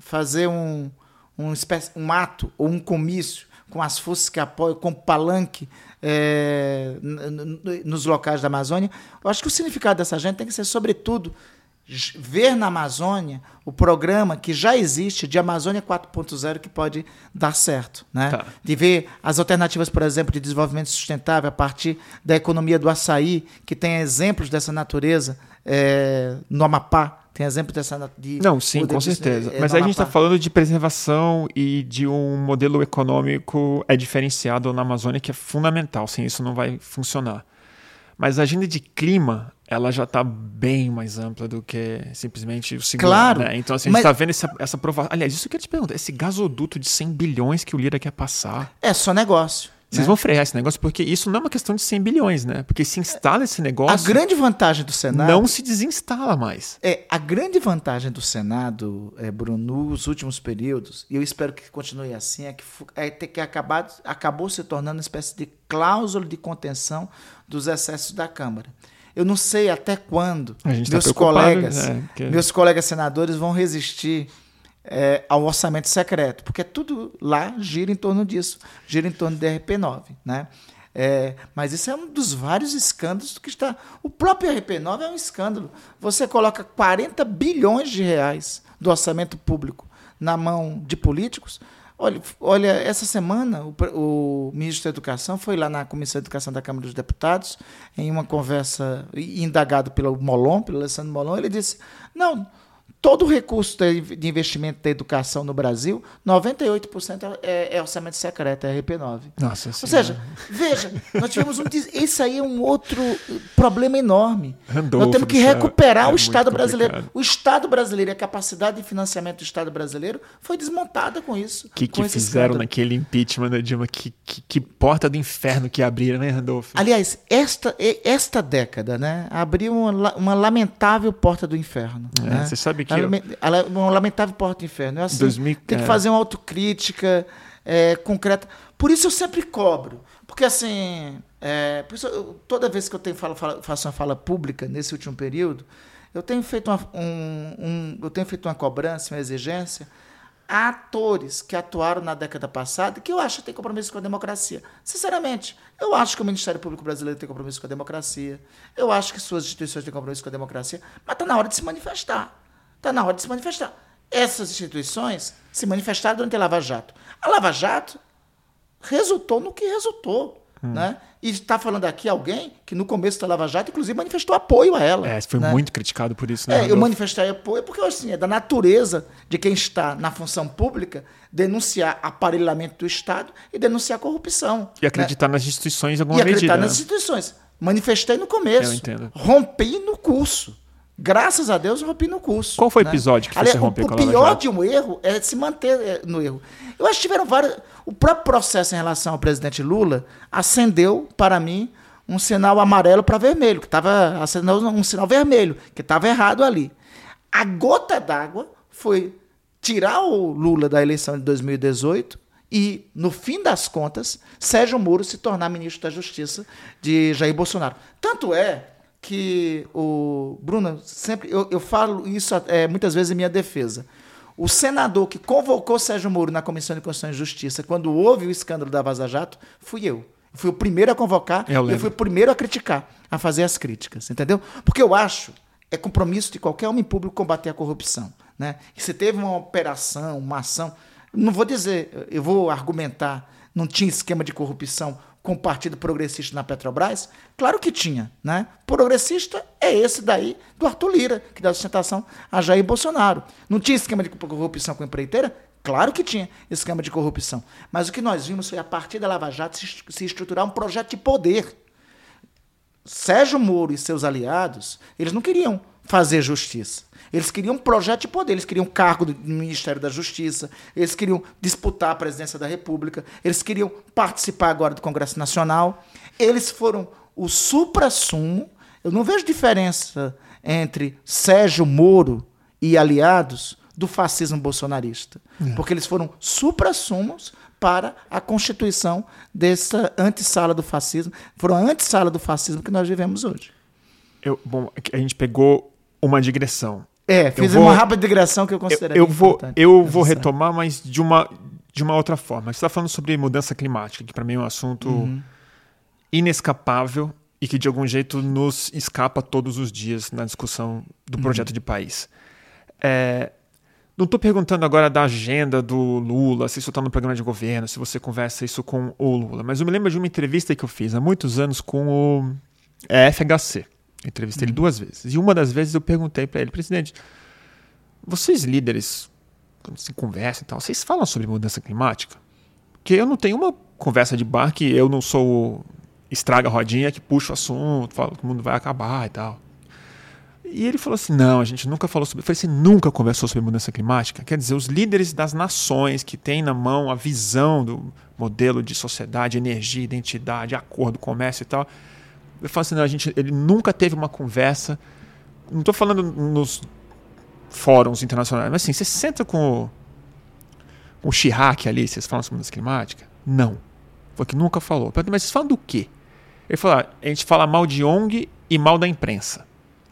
fazer um, um, espécie, um ato ou um comício com as forças que apoiam, com palanque é, nos locais da Amazônia. Eu acho que o significado dessa agenda tem que ser, sobretudo, ver na Amazônia o programa que já existe de Amazônia 4.0 que pode dar certo. Né? Tá. De ver as alternativas, por exemplo, de desenvolvimento sustentável a partir da economia do açaí, que tem exemplos dessa natureza é, no Amapá. Tem exemplo dessa. De, Não, sim, com certeza. É, Mas a gente está falando de preservação e de um modelo econômico é diferenciado na Amazônia que é fundamental. Sem isso não vai funcionar. Mas a agenda de clima ela já está bem mais ampla do que simplesmente o segundo. Claro. Né? Então, assim, a gente está vendo essa, essa. Aliás, isso que eu te pergunto: esse gasoduto de 100 bilhões que o Lira quer passar. É só negócio. Vocês né? vão frear esse negócio porque isso não é uma questão de 100 bilhões, né? Porque se instala esse negócio. A grande vantagem do Senado. Não se desinstala mais. É, a grande vantagem do Senado, é, Bruno, nos últimos períodos, e eu espero que continue assim, é que, é ter que acabado, acabou se tornando uma espécie de cláusula de contenção dos excessos da Câmara. Eu não sei até quando tá meus tá colegas, né? que... meus colegas senadores vão resistir é, ao orçamento secreto, porque tudo lá gira em torno disso, gira em torno do RP9, né? É, mas isso é um dos vários escândalos que está. O próprio RP9 é um escândalo. Você coloca 40 bilhões de reais do orçamento público na mão de políticos. Olha, olha essa semana o, o, ministro da Educação foi lá na Comissão de Educação da Câmara dos Deputados, em uma conversa, indagado pelo Molon, pelo Alessandro Molon, ele disse: não, todo o recurso de investimento da educação no Brasil, 98% é, é orçamento secreto, é RP9. Nossa Ou seja, veja, nós tivemos um. Esse aí é um outro problema enorme. Randolfo nós temos que recuperar é o Estado brasileiro. O Estado brasileiro e a capacidade de financiamento do Estado brasileiro foi desmontada com isso. O que, que fizeram naquele impeachment da Dilma? Que, que, que, porta do inferno que abriram, né, Randolfo? Aliás, esta, esta década né, abriu uma, uma lamentável porta do inferno. É, né? Você sabe que ela é uma lamentável porta do inferno. É assim, 2000, tem que fazer uma autocrítica é, concreta. Por isso eu sempre cobro. Porque assim, é, por isso eu, toda vez que eu tenho fala, fala, faço uma fala pública nesse último período, eu tenho feito uma, um, um, eu tenho feito uma cobrança, uma exigência a atores que atuaram na década passada que eu acho que tem compromisso com a democracia. Sinceramente, eu acho que o Ministério Público Brasileiro tem compromisso com a democracia. Eu acho que suas instituições têm compromisso com a democracia. Mas está na hora de se manifestar. Está na hora de se manifestar. Essas instituições se manifestaram durante a Lava Jato. A Lava Jato resultou no que resultou. Hum. Né? E está falando aqui alguém que no começo da Lava Jato, inclusive, manifestou apoio a ela. É, foi né? muito criticado por isso, né? É, eu manifestei apoio porque assim, é da natureza de quem está na função pública denunciar aparelhamento do Estado e denunciar corrupção. E acreditar né? nas instituições em alguma medida. E acreditar nas né? instituições. Manifestei no começo. Eu entendo. Rompi no curso. Graças a Deus, eu rompi no curso. Qual foi o né? episódio que Aliás, você rompeu o, com a O pior de um erro é se manter é, no erro. Eu acho que tiveram vários. O próprio processo em relação ao presidente Lula acendeu, para mim, um sinal amarelo para vermelho, que estava acendendo um sinal vermelho, que estava errado ali. A gota d'água foi tirar o Lula da eleição de 2018 e, no fim das contas, Sérgio Moro se tornar ministro da Justiça de Jair Bolsonaro. Tanto é que o Bruno sempre eu, eu falo isso é, muitas vezes em minha defesa. O senador que convocou Sérgio Moro na Comissão de Constituição e Justiça quando houve o escândalo da Vaza Jato fui eu. Eu fui o primeiro a convocar eu, eu fui o primeiro a criticar, a fazer as críticas, entendeu? Porque eu acho é compromisso de qualquer homem público combater a corrupção, né? E se teve uma operação, uma ação, não vou dizer, eu vou argumentar, não tinha esquema de corrupção com o Partido Progressista na Petrobras? Claro que tinha. Né? Progressista é esse daí do Arthur Lira, que dá sustentação a Jair Bolsonaro. Não tinha esquema de corrupção com a empreiteira? Claro que tinha esquema de corrupção. Mas o que nós vimos foi, a partir da Lava Jato, se estruturar um projeto de poder. Sérgio Moro e seus aliados, eles não queriam fazer justiça. Eles queriam um projeto de poder, eles queriam cargo do Ministério da Justiça, eles queriam disputar a presidência da República, eles queriam participar agora do Congresso Nacional. Eles foram o supra-sumo. Eu não vejo diferença entre Sérgio Moro e aliados do fascismo bolsonarista, é. porque eles foram supra-sumos para a constituição dessa antessala do fascismo. Foram a antessala do fascismo que nós vivemos hoje. Eu, bom, a gente pegou uma digressão. É, fiz vou, uma rápida digressão que eu considero eu, eu vou, eu vou retomar, mas de uma, de uma outra forma. Você está falando sobre mudança climática, que para mim é um assunto uhum. inescapável e que de algum jeito nos escapa todos os dias na discussão do uhum. projeto uhum. de país. É, não estou perguntando agora da agenda do Lula, se isso está no programa de governo, se você conversa isso com o Lula, mas eu me lembro de uma entrevista que eu fiz há muitos anos com o FHC. Entrevistei uhum. ele duas vezes. E uma das vezes eu perguntei para ele, presidente, vocês líderes, quando se conversam e tal, vocês falam sobre mudança climática? Porque eu não tenho uma conversa de bar que eu não sou estraga rodinha que puxa o assunto, fala que o mundo vai acabar e tal. E ele falou assim: não, a gente nunca falou sobre. Eu falei, você nunca conversou sobre mudança climática? Quer dizer, os líderes das nações que têm na mão a visão do modelo de sociedade, energia, identidade, acordo, comércio e tal. Eu falo assim: não, a gente, ele nunca teve uma conversa. Não estou falando nos fóruns internacionais, mas assim, você senta com o, com o Chirac ali, vocês falam sobre mudança climática? Não. Foi que nunca falou. Mas vocês falam do quê? Ele falou: ah, a gente fala mal de ONG e mal da imprensa.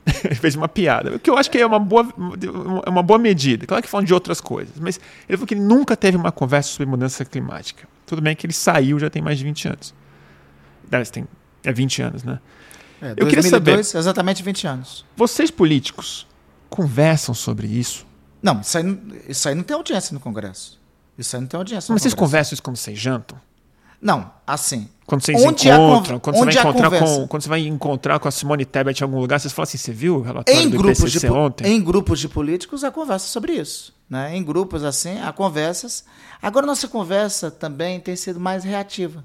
[laughs] ele fez uma piada, o que eu acho que é uma boa, é uma boa medida. Claro que falam de outras coisas, mas ele falou que nunca teve uma conversa sobre mudança climática. Tudo bem que ele saiu já tem mais de 20 anos. Tem, é 20 anos, né? É, 2002, eu queria saber. Exatamente 20 anos. Vocês políticos conversam sobre isso? Não, isso aí, isso aí não tem audiência no Congresso. Isso aí não tem audiência. Mas vocês Congresso. conversam isso quando vocês jantam? Não, assim. Quando vocês encontram, quando você, vai encontrar com, quando você vai encontrar com a Simone Tebet em algum lugar, vocês falam assim, você viu o relatório em do grupos de, ontem? Em grupos de políticos, há conversa sobre isso. Né? Em grupos assim, há conversas. Agora, nossa conversa também tem sido mais reativa.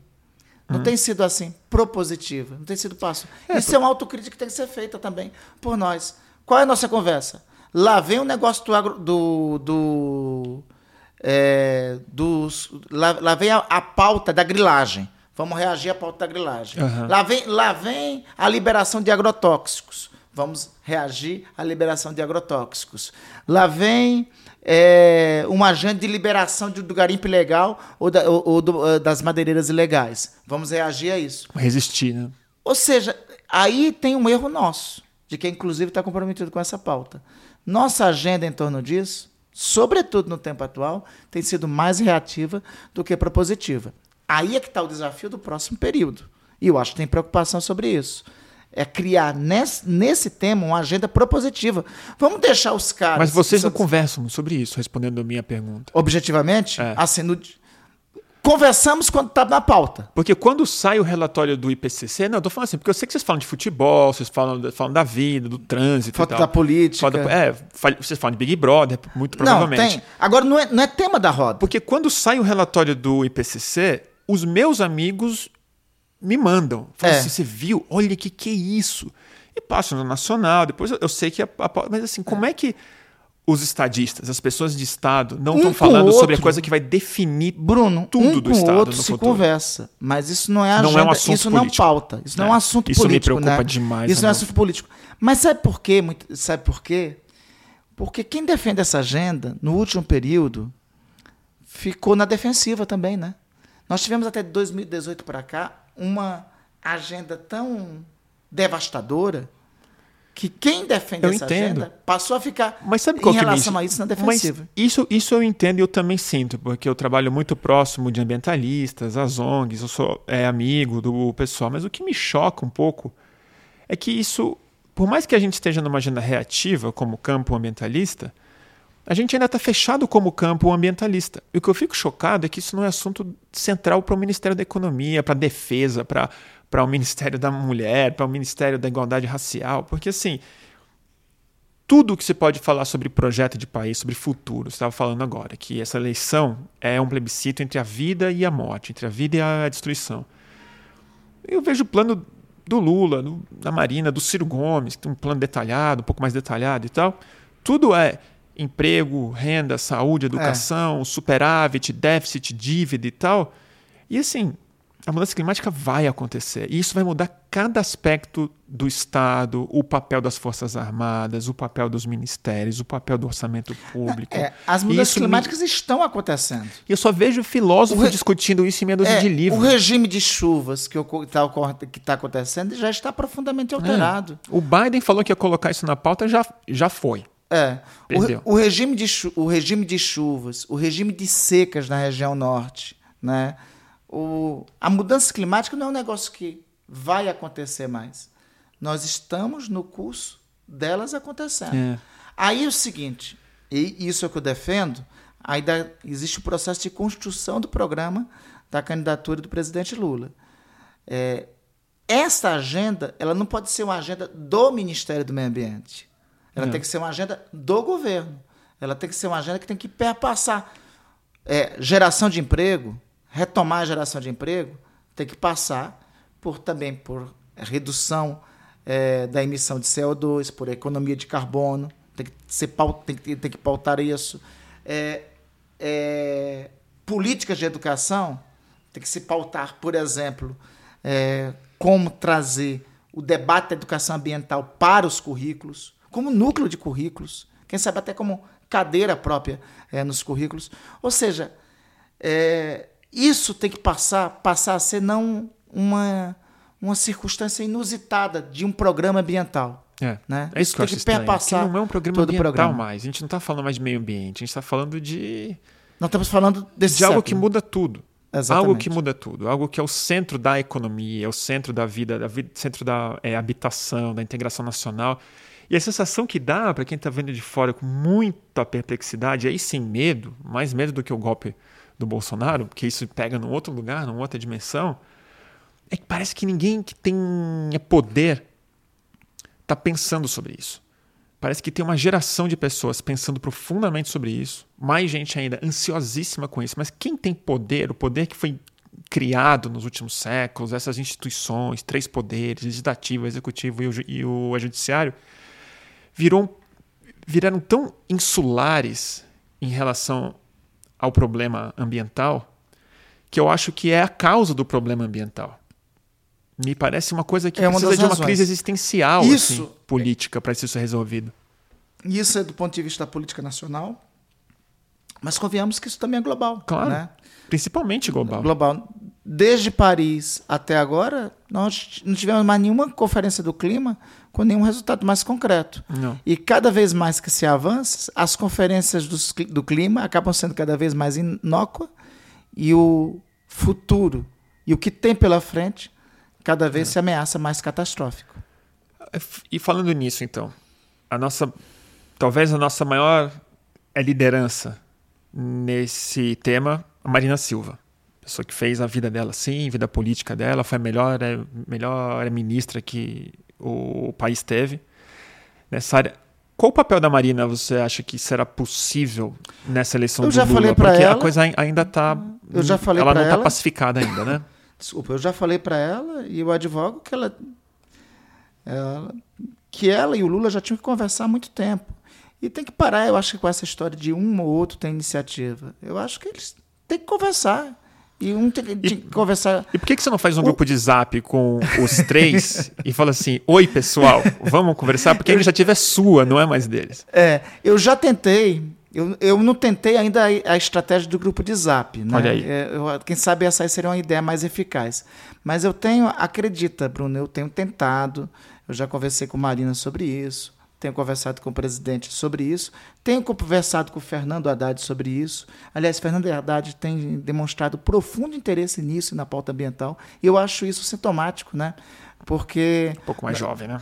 Não hum. tem sido assim, propositiva. Não tem sido passo. É, isso por... é uma autocrítica que tem que ser feita também por nós. Qual é a nossa conversa? Lá vem o negócio do, agro, do, do é, dos, lá, lá, vem a, a, pauta da grilagem. Vamos reagir à pauta da grilagem. Uhum. Lá, vem, lá vem a liberação de agrotóxicos. Vamos reagir à liberação de agrotóxicos. Lá vem é, uma agenda de liberação de, do garimpo ilegal ou, da, ou, ou do, eh, das madeireiras ilegais. Vamos reagir a isso. Resistir, né? Ou seja, aí tem um erro nosso, de quem inclusive está comprometido com essa pauta. Nossa agenda em torno disso sobretudo no tempo atual, tem sido mais reativa do que propositiva. Aí é que está o desafio do próximo período. E eu acho que tem preocupação sobre isso. É criar nesse, nesse tema uma agenda propositiva. Vamos deixar os caras. Mas vocês não conversam sobre isso, respondendo a minha pergunta. Objetivamente? É. Assim, no, conversamos quando está na pauta. Porque quando sai o relatório do IPCC, não, eu tô falando assim, porque eu sei que vocês falam de futebol, vocês falam, falam da vida, do trânsito Foto da política. Da, é, vocês falam de Big Brother, muito provavelmente. Não, tem. Agora, não é, não é tema da roda. Porque quando sai o relatório do IPCC, os meus amigos me mandam. Falam é. assim, você viu? Olha o que, que é isso. E passo no Nacional, depois eu, eu sei que... A, a, mas assim, como é que os estadistas, as pessoas de Estado, não estão um falando sobre a coisa que vai definir Bruno, tudo um do Estado. outro se futuro. conversa, mas isso não é agenda, não é um assunto isso político. não pauta, isso é. não é um assunto isso político. Isso me preocupa né? demais. Isso não é assunto político. Mas sabe por quê? Sabe por quê? Porque quem defende essa agenda, no último período, ficou na defensiva também, né? Nós tivemos até 2018 para cá uma agenda tão devastadora que quem defende eu essa entendo. agenda passou a ficar Mas sabe qual em que relação me... a isso na defensiva. Mas isso, isso eu entendo e eu também sinto, porque eu trabalho muito próximo de ambientalistas, as ONGs, eu sou é, amigo do pessoal, mas o que me choca um pouco é que isso, por mais que a gente esteja numa agenda reativa como campo ambientalista, a gente ainda está fechado como campo ambientalista. E o que eu fico chocado é que isso não é assunto central para o Ministério da Economia, para a defesa, para o Ministério da Mulher, para o Ministério da Igualdade Racial, porque assim, tudo que se pode falar sobre projeto de país, sobre futuro, você estava falando agora, que essa eleição é um plebiscito entre a vida e a morte, entre a vida e a destruição. Eu vejo o plano do Lula, do, da Marina, do Ciro Gomes, que tem um plano detalhado, um pouco mais detalhado e tal. Tudo é emprego, renda, saúde, educação, é. superávit, déficit, dívida e tal. E assim, a mudança climática vai acontecer. E isso vai mudar cada aspecto do Estado, o papel das Forças Armadas, o papel dos ministérios, o papel do orçamento público. É, as mudanças isso climáticas me... estão acontecendo. E eu só vejo filósofos re... discutindo isso em meia dúzia é, de livros. O regime de chuvas que está tá acontecendo já está profundamente é. alterado. É. O Biden falou que ia colocar isso na pauta, já, já foi. É. O, o, regime de o regime de chuvas, o regime de secas na região norte, né? O, a mudança climática não é um negócio que vai acontecer mais. Nós estamos no curso delas acontecendo. É. Aí é o seguinte, e isso é o que eu defendo, ainda existe o processo de construção do programa da candidatura do presidente Lula. É, essa agenda, ela não pode ser uma agenda do Ministério do Meio Ambiente. Ela não. tem que ser uma agenda do governo. Ela tem que ser uma agenda que tem que perpassar é, geração de emprego, retomar a geração de emprego, tem que passar por também por redução é, da emissão de CO2, por economia de carbono, tem que, ser, tem que, tem que pautar isso. É, é, políticas de educação tem que se pautar, por exemplo, é, como trazer o debate da educação ambiental para os currículos, como núcleo de currículos, quem sabe até como cadeira própria é, nos currículos. Ou seja, é, isso tem que passar, passar a ser não uma, uma circunstância inusitada de um programa ambiental. É, né? é isso, isso que eu acho que perpassar não é um programa ambiental programa. mais. A gente não está falando mais de meio ambiente, a gente está falando de. Nós estamos falando desse de algo que muda tudo. Exatamente. Algo que muda tudo, algo que é o centro da economia, é o centro da vida, da vida centro da é, habitação, da integração nacional. E a sensação que dá para quem está vendo de fora com muita perplexidade, aí sem medo, mais medo do que o golpe do Bolsonaro, porque isso pega num outro lugar, numa outra dimensão, é que parece que ninguém que tem poder está pensando sobre isso. Parece que tem uma geração de pessoas pensando profundamente sobre isso, mais gente ainda ansiosíssima com isso. Mas quem tem poder, o poder que foi criado nos últimos séculos, essas instituições, três poderes, legislativo, executivo e o, e o judiciário, virou, viraram tão insulares em relação ao problema ambiental que eu acho que é a causa do problema ambiental. Me parece uma coisa que é precisa uma de uma razões. crise existencial isso, assim, política para isso ser resolvido. Isso é do ponto de vista da política nacional, mas convenhamos que isso também é global. Claro. Né? Principalmente global. Global. Desde Paris até agora, nós não tivemos mais nenhuma conferência do clima com nenhum resultado mais concreto. Não. E cada vez mais que se avança, as conferências do, do clima acabam sendo cada vez mais inócuas e o futuro e o que tem pela frente cada vez é. se ameaça mais catastrófico. E falando nisso, então, a nossa, talvez a nossa maior é liderança nesse tema, a Marina Silva, pessoa que fez a vida dela sim, a vida política dela, foi a melhor, é, melhor ministra que o país teve nessa área. Qual o papel da Marina você acha que será possível nessa eleição eu do já Lula? Falei Porque ela, a coisa ainda está. Eu já falei ela não está pacificada ainda, né? [coughs] Desculpa, eu já falei para ela e eu advogo que ela, ela, que ela e o Lula já tinham que conversar há muito tempo. E tem que parar, eu acho, com essa história de um ou outro tem iniciativa. Eu acho que eles têm que conversar. E um tem que conversar. E por que, que você não faz um o... grupo de zap com os três e fala assim: Oi, pessoal, vamos conversar? Porque a iniciativa é sua, não é mais deles. É, eu já tentei eu, eu não tentei ainda a, a estratégia do grupo de zap. Né? Olha aí. É, eu, quem sabe essa aí seria uma ideia mais eficaz. Mas eu tenho, acredita, Bruno, eu tenho tentado, eu já conversei com Marina sobre isso, tenho conversado com o presidente sobre isso, tenho conversado com o Fernando Haddad sobre isso. Aliás, Fernando Haddad tem demonstrado profundo interesse nisso, na pauta ambiental, e eu acho isso sintomático, né? Porque. Um pouco mais jovem, né?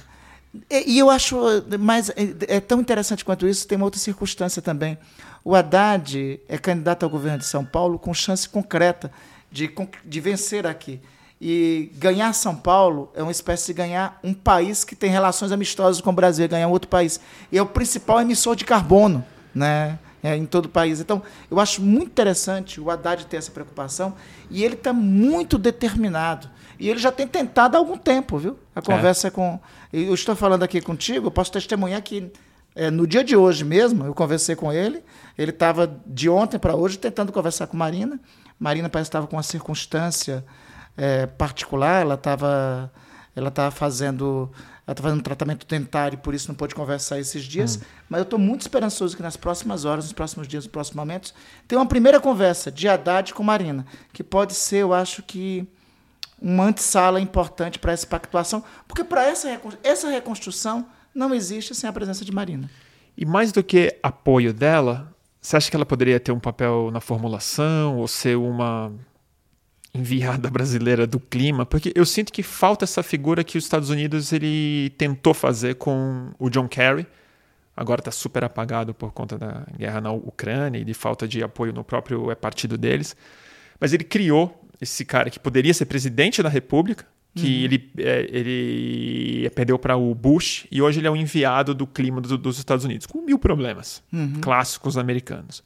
E, eu acho mais é, é tão interessante quanto isso, tem uma outra circunstância também. O Haddad é candidato ao governo de São Paulo com chance concreta de, de vencer aqui. E ganhar São Paulo é uma espécie de ganhar um país que tem relações amistosas com o Brasil, ganhar um outro país. E é o principal emissor de carbono né, é, em todo o país. Então, eu acho muito interessante o Haddad ter essa preocupação e ele está muito determinado. E ele já tem tentado há algum tempo, viu? A conversa é. com. Eu estou falando aqui contigo, eu posso testemunhar que é, no dia de hoje mesmo, eu conversei com ele. Ele estava de ontem para hoje tentando conversar com Marina. Marina parece que estava com uma circunstância é, particular, ela estava ela estava fazendo ela está fazendo um tratamento dentário, por isso não pôde conversar esses dias. Hum. Mas eu estou muito esperançoso que nas próximas horas, nos próximos dias, nos próximos momentos, tenha uma primeira conversa de Haddad com Marina, que pode ser, eu acho que uma antessala importante para essa pactuação, porque para essa, essa reconstrução não existe sem a presença de Marina. E mais do que apoio dela, você acha que ela poderia ter um papel na formulação ou ser uma enviada brasileira do clima, porque eu sinto que falta essa figura que os Estados Unidos ele tentou fazer com o John Kerry. Agora está super apagado por conta da guerra na Ucrânia e de falta de apoio no próprio é, partido deles. Mas ele criou esse cara que poderia ser presidente da República, que uhum. ele, é, ele perdeu para o Bush e hoje ele é o enviado do clima do, dos Estados Unidos, com mil problemas uhum. clássicos americanos.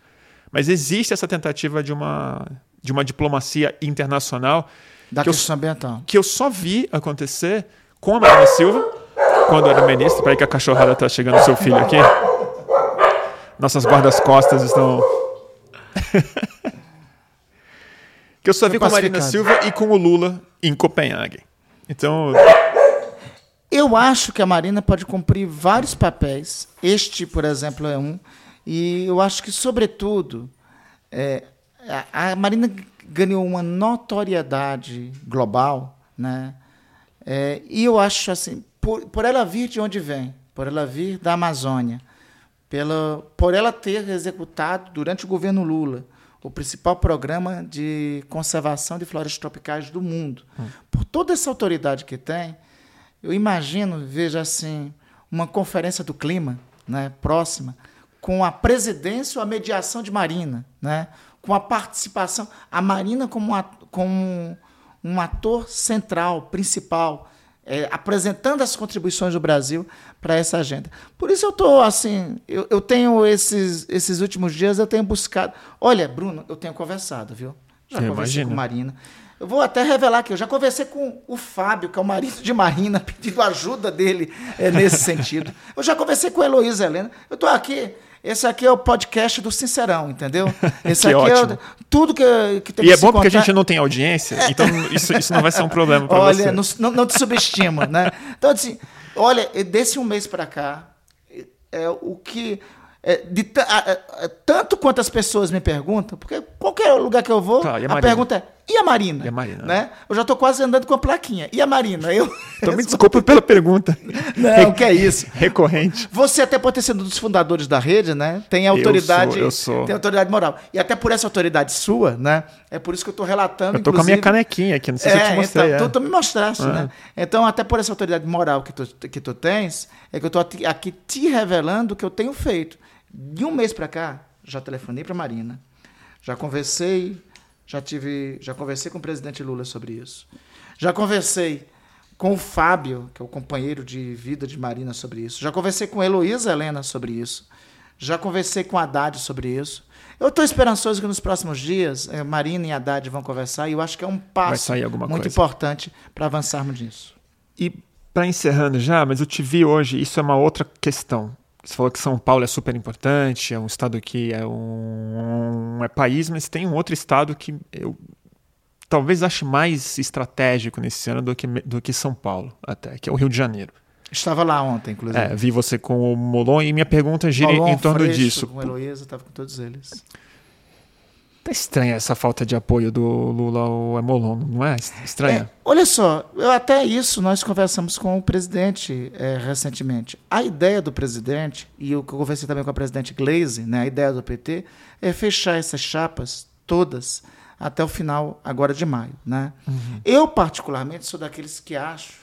Mas existe essa tentativa de uma, de uma diplomacia internacional da que questão eu, ambiental. que eu só vi acontecer com a Marina Silva, quando era ministro. Peraí que a cachorrada está chegando, seu filho aqui. Nossas guardas-costas estão... [laughs] que eu só vi com a Marina Silva e com o Lula em Copenhague. Então. Eu acho que a Marina pode cumprir vários papéis. Este, por exemplo, é um. E eu acho que, sobretudo, é, a, a, Marina ganhou uma notoriedade global, né? É, e eu acho assim, por, por ela vir de onde vem, por ela vir da Amazônia, pela, por ela ter executado durante o governo Lula o principal programa de conservação de florestas tropicais do mundo. Hum. Por toda essa autoridade que tem, eu imagino, veja assim, uma conferência do clima né, próxima, com a presidência ou a mediação de Marina, né, com a participação, a Marina como, como um ator central, principal, é, apresentando as contribuições do Brasil para essa agenda. Por isso eu estou assim, eu, eu, tenho esses, esses últimos dias, eu tenho buscado. Olha, Bruno, eu tenho conversado, viu? Já eu conversei imagino. com Marina. Eu vou até revelar que eu já conversei com o Fábio, que é o marido de Marina, [laughs] pedindo ajuda dele é, nesse sentido. Eu já conversei com a Heloísa Helena. Eu estou aqui esse aqui é o podcast do Sincerão, entendeu? [laughs] Esse aqui ótimo. é tudo que, que tem E é bom porque a gente não tem audiência, então isso, isso não vai ser um problema para você. Olha, não, não, te subestimo, né? Então, assim, olha, desse um mês para cá, é, o que é, de, a, a, tanto quanto as pessoas me perguntam, porque qualquer lugar que eu vou, tá, a, a pergunta é: e a Marina? E a Marina? Né? Eu já estou quase andando com a plaquinha. E a Marina? Eu... [laughs] Então me desculpa pela pergunta. Não, que é isso. Recorrente. Você até pode ter sido um dos fundadores da rede, né? Tem autoridade. Eu sou, eu sou. Tem autoridade moral. E até por essa autoridade sua, né? É por isso que eu estou relatando. Eu estou com a minha canequinha aqui, não sei é, se eu te é, mostrei. Então, é. tu, tu me mostraste, ah. né? Então, até por essa autoridade moral que tu, que tu tens, é que eu estou aqui te revelando o que eu tenho feito. De um mês para cá, já telefonei para Marina, já conversei, já tive, já conversei com o presidente Lula sobre isso. Já conversei com o Fábio, que é o companheiro de vida de Marina sobre isso. Já conversei com a Heloísa Helena sobre isso. Já conversei com a Haddad sobre isso. Eu estou esperançoso que nos próximos dias eh, Marina e Haddad vão conversar e eu acho que é um passo muito coisa. importante para avançarmos nisso. E para encerrando já, mas eu te vi hoje, isso é uma outra questão. Você falou que São Paulo é super importante, é um estado que é um, um é país, mas tem um outro estado que eu talvez ache mais estratégico nesse ano do que, do que São Paulo, até, que é o Rio de Janeiro. Estava lá ontem, inclusive. É, vi você com o Molon e minha pergunta gira Molon, em torno Freixo, disso. Com Heloísa, estava com todos eles. Tá estranha essa falta de apoio do Lula ao Emolon, não é? Estranha. É, olha só, eu, até isso nós conversamos com o presidente é, recentemente. A ideia do presidente, e eu conversei também com a presidente Glaze, né, a ideia do PT, é fechar essas chapas todas até o final, agora de maio. Né? Uhum. Eu, particularmente, sou daqueles que acho,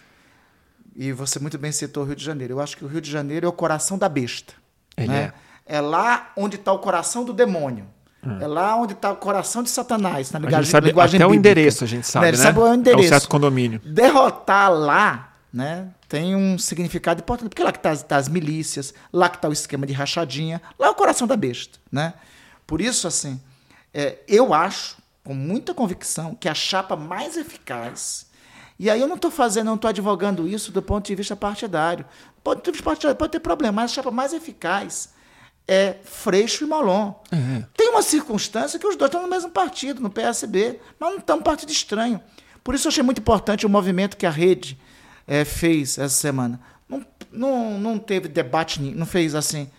e você muito bem citou o Rio de Janeiro, eu acho que o Rio de Janeiro é o coração da besta. Ele né? é. é lá onde está o coração do demônio. Hum. É lá onde está o coração de Satanás, na linguagem, sabe linguagem até bíblica. o endereço, a gente sabe, né? né? sabe o endereço. É um certo condomínio. Derrotar lá né, tem um significado importante, porque lá que está tá as milícias, lá que está o esquema de rachadinha, lá é o coração da besta. Né? Por isso, assim, é, eu acho, com muita convicção, que a chapa mais eficaz e aí eu não estou fazendo, não estou advogando isso do ponto de vista partidário. Pode, pode ter problema, mas a chapa mais eficaz é Freixo e Molon. Uhum. Tem uma circunstância que os dois estão no mesmo partido, no PSB, mas não estão um partido estranho. Por isso eu achei muito importante o movimento que a rede é, fez essa semana. Não, não, não teve debate, não fez assim.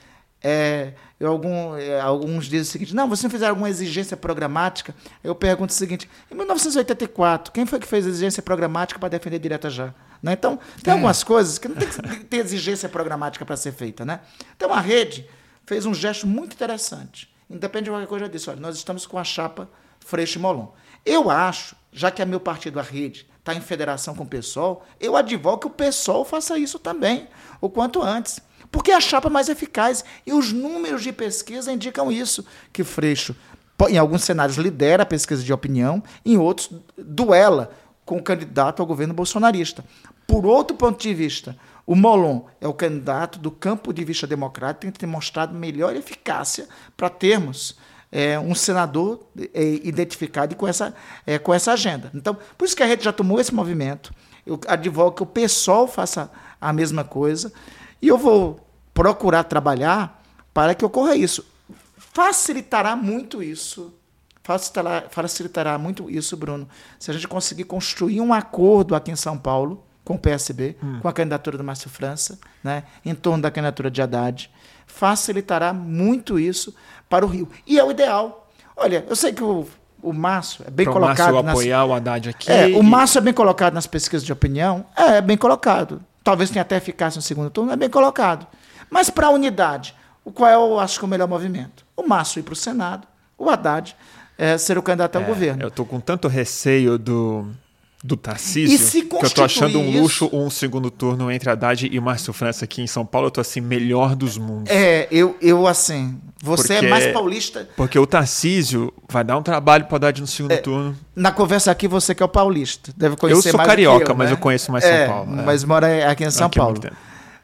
É, eu, algum, é, alguns dizem o seguinte: não, você não fez alguma exigência programática? Eu pergunto o seguinte: em 1984, quem foi que fez exigência programática para defender direta já? Né? Então, tem é. algumas coisas que não tem que ter exigência programática para ser feita. Né? Então, a rede fez um gesto muito interessante. Independente de qualquer coisa, disse: olha, nós estamos com a chapa Freixo e Molon. Eu acho, já que é meu partido, a rede, está em federação com o PSOL, eu advogo que o PSOL faça isso também, o quanto antes. Porque é a chapa mais eficaz. E os números de pesquisa indicam isso, que Freixo, em alguns cenários, lidera a pesquisa de opinião, em outros, duela com o candidato ao governo bolsonarista. Por outro ponto de vista, o Molon é o candidato do campo de vista democrático, tem que ter mostrado melhor eficácia para termos é, um senador é, identificado com essa, é, com essa agenda. Então, por isso que a rede já tomou esse movimento. Eu advogo que o pessoal faça a mesma coisa e eu vou procurar trabalhar para que ocorra isso. Facilitará muito isso. Facilitará, facilitará muito isso, Bruno, se a gente conseguir construir um acordo aqui em São Paulo com o PSB, hum. com a candidatura do Márcio França, né, em torno da candidatura de Haddad. Facilitará muito isso para o Rio. E é o ideal. Olha, eu sei que o, o Márcio é bem Pro colocado. Márcio nas... apoiar o Haddad aqui. É, o Márcio é bem colocado nas pesquisas de opinião. É, é bem colocado. Talvez tenha até eficácia no segundo turno, é bem colocado. Mas para a unidade, o qual é, eu acho que, o melhor movimento? O Márcio ir para o Senado, o Haddad é, ser o candidato ao é, governo. Eu estou com tanto receio do do Tarcísio, que eu tô achando um luxo isso... um segundo turno entre Haddad e Márcio França aqui em São Paulo. Eu tô assim, melhor dos mundos. É, eu, eu assim, você é porque, é mais paulista. Porque o Tarcísio vai dar um trabalho para Haddad no segundo é, turno. Na conversa aqui, você que é o paulista. Deve conhecer eu sou mais carioca, eu, mas né? eu conheço mais São é, Paulo. É. Mas mora aqui em São aqui Paulo.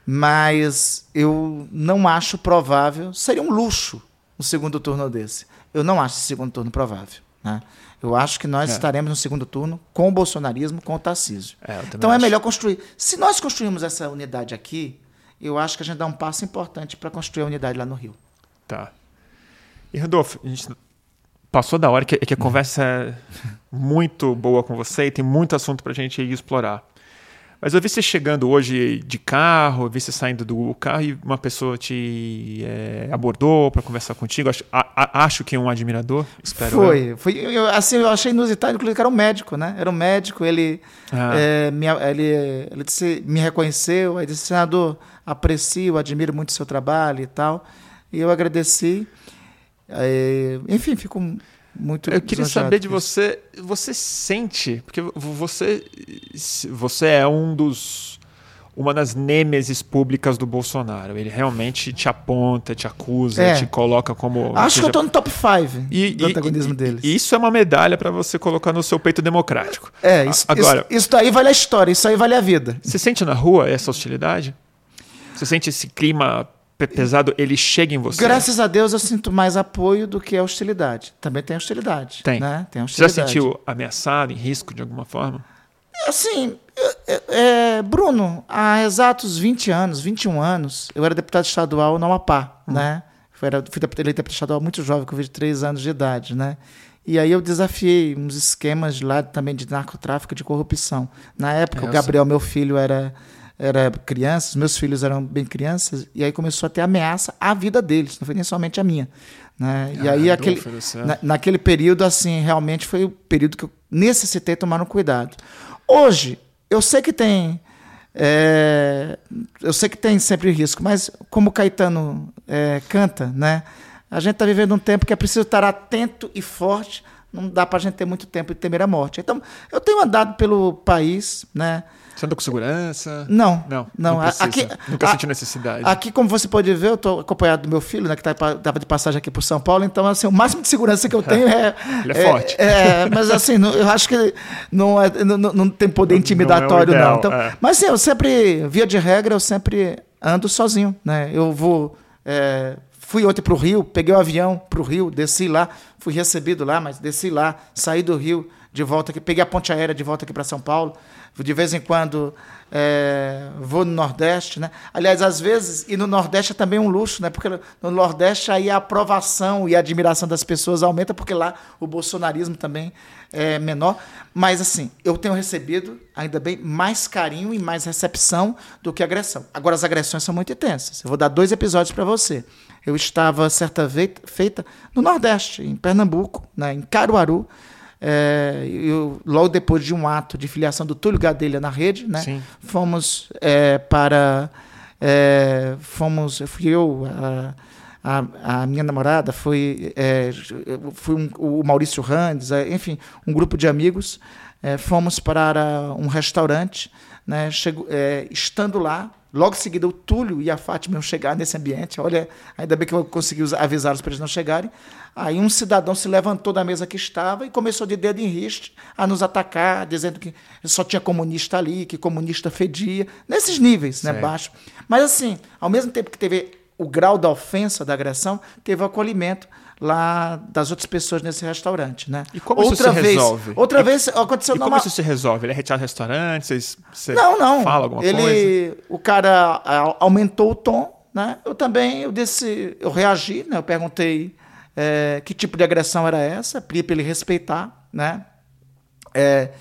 Mas eu não acho provável. Seria um luxo um segundo turno desse. Eu não acho esse segundo turno provável. Né? Eu acho que nós é. estaremos no segundo turno com o bolsonarismo, com o Tarcísio. É, então é melhor construir. Se nós construirmos essa unidade aqui, eu acho que a gente dá um passo importante para construir a unidade lá no Rio. Tá. E Rodolfo, a gente passou da hora que, que a [laughs] conversa é muito boa com você e tem muito assunto para a gente explorar. Mas eu vi você chegando hoje de carro, eu vi você saindo do carro e uma pessoa te é, abordou para conversar contigo. Acho, a, a, acho que é um admirador. Espero foi, eu. foi. Eu, assim, eu achei inusitado, inclusive, que era um médico, né? Era um médico, ele, ah. é, me, ele, ele disse, me reconheceu, aí disse, senador, aprecio, admiro muito o seu trabalho e tal. E eu agradeci. É, enfim, fico muito Eu queria saber de você, você sente, porque você você é um dos uma das nêmesis públicas do Bolsonaro. Ele realmente te aponta, te acusa, é. te coloca como. Acho seja... que eu tô no top 5 do antagonismo dele. Isso é uma medalha para você colocar no seu peito democrático. É, isso, Agora, isso, isso daí vale a história, isso aí vale a vida. Você sente na rua essa hostilidade? Você sente esse clima pesado, ele chega em você. Graças a Deus eu sinto mais apoio do que a hostilidade. Também tem hostilidade. Tem. Né? tem hostilidade. Você já sentiu ameaçado, em risco de alguma forma? Assim, é, é, Bruno, há exatos 20 anos, 21 anos, eu era deputado estadual no Amapá, hum. né? Fui, era, fui deputado estadual muito jovem, com 23 anos de idade, né? E aí eu desafiei uns esquemas lá também de narcotráfico, de corrupção. Na época, é, o Gabriel, meu filho, era era criança, meus filhos eram bem crianças, e aí começou a ter ameaça à vida deles, não foi nem somente a minha. Né? Ah, e aí, aquele, na, naquele período, assim, realmente foi o período que eu necessitei tomar um cuidado. Hoje, eu sei que tem. É, eu sei que tem sempre risco, mas como o Caetano é, canta, né? A gente está vivendo um tempo que é preciso estar atento e forte. Não dá para a gente ter muito tempo de temer a morte. Então, eu tenho andado pelo país, né? Você andou com segurança? Não. Não. não. não aqui, Nunca senti necessidade. Aqui, como você pode ver, eu estou acompanhado do meu filho, né, que estava tá, de passagem aqui por São Paulo, então assim, o máximo de segurança que eu [laughs] tenho é. Ele é, é forte. É, mas assim, não, eu acho que não, é, não, não tem poder intimidatório, não. É ideal, não. Então, é. Mas assim, eu sempre, via de regra, eu sempre ando sozinho. Né? Eu vou. É, fui ontem para o Rio, peguei o avião para o Rio, desci lá, fui recebido lá, mas desci lá, saí do Rio de volta aqui, peguei a ponte aérea de volta aqui para São Paulo de vez em quando é, vou no Nordeste, né? Aliás, às vezes, e no Nordeste é também um luxo, né? Porque no Nordeste aí a aprovação e a admiração das pessoas aumenta, porque lá o bolsonarismo também é menor. Mas, assim, eu tenho recebido, ainda bem, mais carinho e mais recepção do que agressão. Agora, as agressões são muito intensas. Eu vou dar dois episódios para você. Eu estava certa feita no Nordeste, em Pernambuco, né? em Caruaru, é, eu, logo depois de um ato de filiação do Túlio Gadelha na rede, né? Sim. Fomos é, para. É, fomos, fui eu, a, a, a minha namorada, foi, é, foi um, o Maurício Randes, é, enfim, um grupo de amigos. É, fomos para um restaurante, né, chego, é, estando lá, logo em seguida o Túlio e a Fátima iam chegar nesse ambiente. Olha, ainda bem que eu consegui avisá-los para eles não chegarem. Aí um cidadão se levantou da mesa que estava e começou de dedo em riste a nos atacar, dizendo que só tinha comunista ali, que comunista fedia, nesses níveis, né, baixo. Mas assim, ao mesmo tempo que teve o grau da ofensa, da agressão, teve o acolhimento lá das outras pessoas nesse restaurante, né? E como outra isso se vez, resolve? Outra vez aconteceu e como isso se resolve? Ele é retirado do restaurante? Vocês, você não, não. Fala alguma ele, coisa? O cara aumentou o tom, né? Eu também eu disse, eu reagi, né? Eu perguntei é, que tipo de agressão era essa, pedi para ele respeitar, né? É,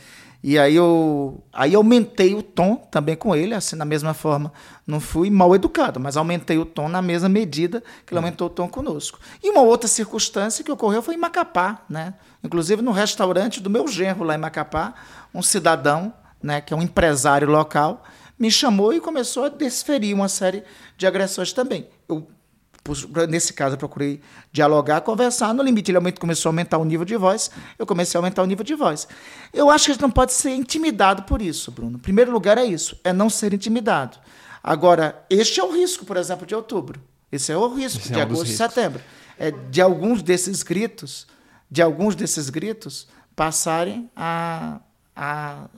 e aí eu aí aumentei o tom também com ele, assim, na mesma forma. Não fui mal educado, mas aumentei o tom na mesma medida que ele hum. aumentou o tom conosco. E uma outra circunstância que ocorreu foi em Macapá, né? Inclusive no restaurante do meu genro lá em Macapá, um cidadão, né, que é um empresário local, me chamou e começou a desferir uma série de agressões também. Eu nesse caso, eu procurei dialogar, conversar. No limite, ele começou a aumentar o nível de voz, eu comecei a aumentar o nível de voz. Eu acho que a gente não pode ser intimidado por isso, Bruno. Em primeiro lugar, é isso, é não ser intimidado. Agora, este é o risco, por exemplo, de outubro. Esse é o risco Esse de é um agosto e setembro. É de alguns desses gritos, de alguns desses gritos, passarem a, a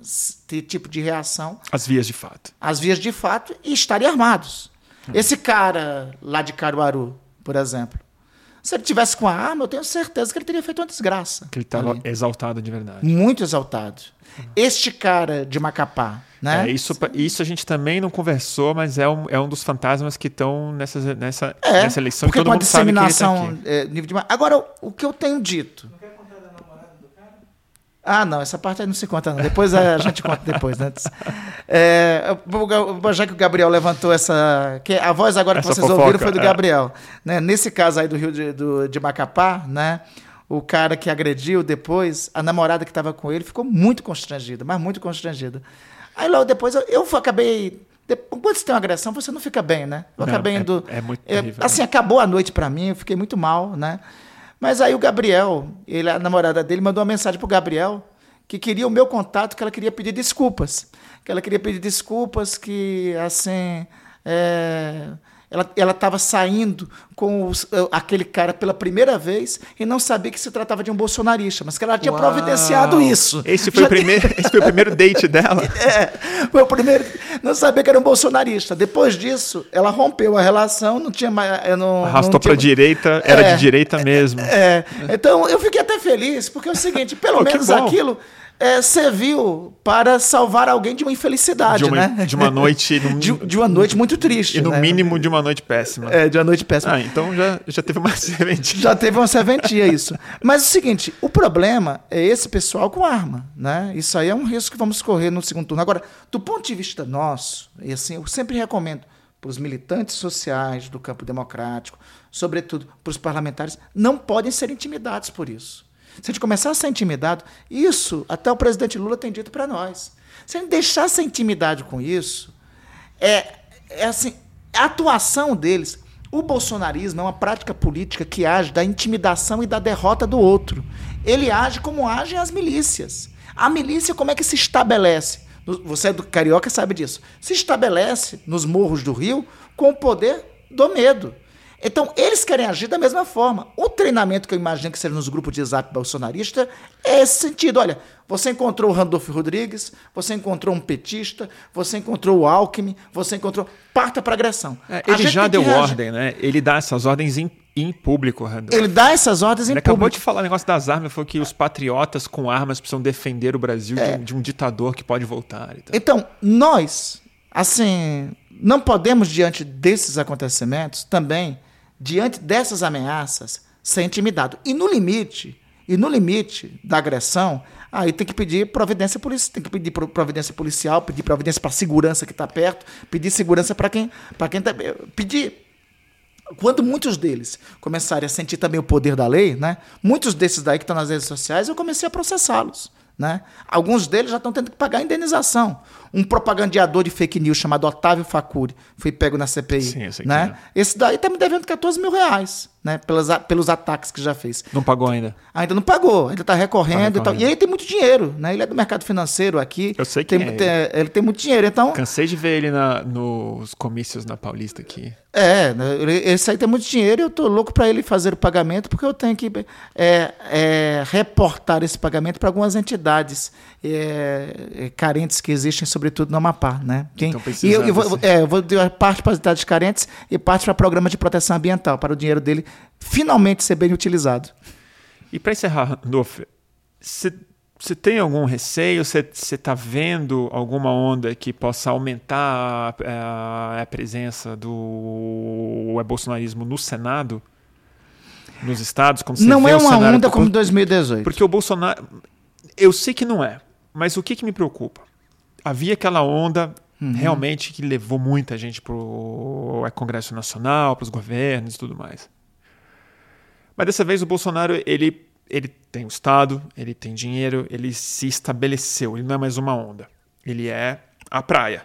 ter tipo de reação. As vias de fato. As vias de fato e estarem armados. Esse cara lá de Caruaru, por exemplo, se ele tivesse com a arma, eu tenho certeza que ele teria feito uma desgraça. Que ele estava exaltado de verdade. Muito exaltado. Este cara de Macapá, né? É, isso, isso a gente também não conversou, mas é um, é um dos fantasmas que estão nessa, nessa, é, nessa eleição. Porque todo com a disseminação tá é, nível de... Agora, o que eu tenho dito ah, não, essa parte aí não se conta, não. Depois a gente conta depois, né? É, já que o Gabriel levantou essa. Que a voz agora essa que vocês fofoca, ouviram foi do é. Gabriel. Né? Nesse caso aí do Rio de, do, de Macapá, né? O cara que agrediu depois, a namorada que estava com ele ficou muito constrangida, mas muito constrangida. Aí logo depois eu, eu acabei quando você tem uma agressão, você não fica bem, né? Eu não, acabei é, indo. É, muito terrível. É, assim, acabou a noite para mim, eu fiquei muito mal, né? Mas aí o Gabriel, ele, a namorada dele, mandou uma mensagem pro Gabriel que queria o meu contato, que ela queria pedir desculpas. Que ela queria pedir desculpas, que assim. É, ela estava saindo com os, aquele cara pela primeira vez e não sabia que se tratava de um bolsonarista, mas que ela tinha Uau. providenciado isso. Esse foi, o primeiro, esse foi o primeiro date dela? [laughs] É, foi o primeiro. Não sabia que era um bolsonarista. Depois disso, ela rompeu a relação, não tinha mais. Não, Arrastou para a direita, era é, de direita mesmo. É, então eu fiquei até feliz, porque é o seguinte, pelo oh, menos aquilo é, serviu para salvar alguém de uma infelicidade, de uma, né? De uma noite. [laughs] No, de, de, uma noite muito triste. E no né? mínimo de uma noite péssima. É, de uma noite péssima. Ah, então já, já teve uma [laughs] serventia. Já teve uma serventia, isso. Mas é o seguinte: o problema é esse pessoal com arma, né? Isso aí é um risco que vamos correr no segundo turno. Agora, do ponto de vista nosso, e assim, eu sempre recomendo para os militantes sociais do campo democrático, sobretudo para os parlamentares, não podem ser intimidados por isso. Se a gente começar a ser intimidado, isso até o presidente Lula tem dito para nós. Se a gente deixar ser intimidado com isso, é, é assim, a atuação deles. O bolsonarismo é uma prática política que age da intimidação e da derrota do outro. Ele age como agem as milícias. A milícia, como é que se estabelece? Você é do carioca sabe disso. Se estabelece nos morros do Rio com o poder do medo. Então, eles querem agir da mesma forma. O treinamento que eu imagino que seja nos grupos de zap bolsonarista é esse sentido. Olha, você encontrou o Randolfo Rodrigues, você encontrou um petista, você encontrou o Alckmin, você encontrou. Parta para agressão. É, ele já deu ordem, né? Ele dá essas ordens em, em público, Randolfo. Ele dá essas ordens em ele público. acabou de falar o negócio das armas, falou que os patriotas com armas precisam defender o Brasil é. de, de, um ditador que pode voltar. Então, nós, assim, não podemos, diante desses acontecimentos, também diante dessas ameaças, ser intimidado. E no limite, e no limite da agressão, aí tem que pedir providência policial, tem que pedir providência policial, pedir providência para a segurança que está perto, pedir segurança para quem, para quem tá, pedir quando muitos deles começarem a sentir também o poder da lei, né? Muitos desses daí que estão nas redes sociais, eu comecei a processá-los. Né? Alguns deles já estão tendo que pagar indenização. Um propagandeador de fake news chamado Otávio Facuri foi pego na CPI. Sim, né? É. Esse daí está me devendo 14 mil reais né? pelos, pelos ataques que já fez. Não pagou ainda? Ainda não pagou, ainda está recorrendo, tá recorrendo. E, tal. e ele tem muito dinheiro, né? Ele é do mercado financeiro aqui. Eu sei que tem, é. tem, ele tem muito dinheiro, então... Cansei de ver ele na, nos comícios na Paulista aqui. É, né, esse aí tem muito dinheiro e eu tô louco para ele fazer o pagamento, porque eu tenho que é, é, reportar esse pagamento para algumas entidades é, é, carentes que existem, sobretudo no Amapá. Né? Quem, então, e eu, eu, vou, é, eu vou dar parte para as entidades carentes e parte para programas de proteção ambiental, para o dinheiro dele finalmente ser bem utilizado. E para encerrar, Randolph, você tem algum receio? Você está vendo alguma onda que possa aumentar a, a, a presença do bolsonarismo no Senado? Nos estados? Como não é uma onda como 2018. Porque o Bolsonaro. Eu sei que não é, mas o que, que me preocupa? Havia aquela onda uhum. realmente que levou muita gente para o Congresso Nacional, para os governos e tudo mais. Mas dessa vez o Bolsonaro ele ele tem o Estado, ele tem dinheiro, ele se estabeleceu, ele não é mais uma onda. Ele é a praia.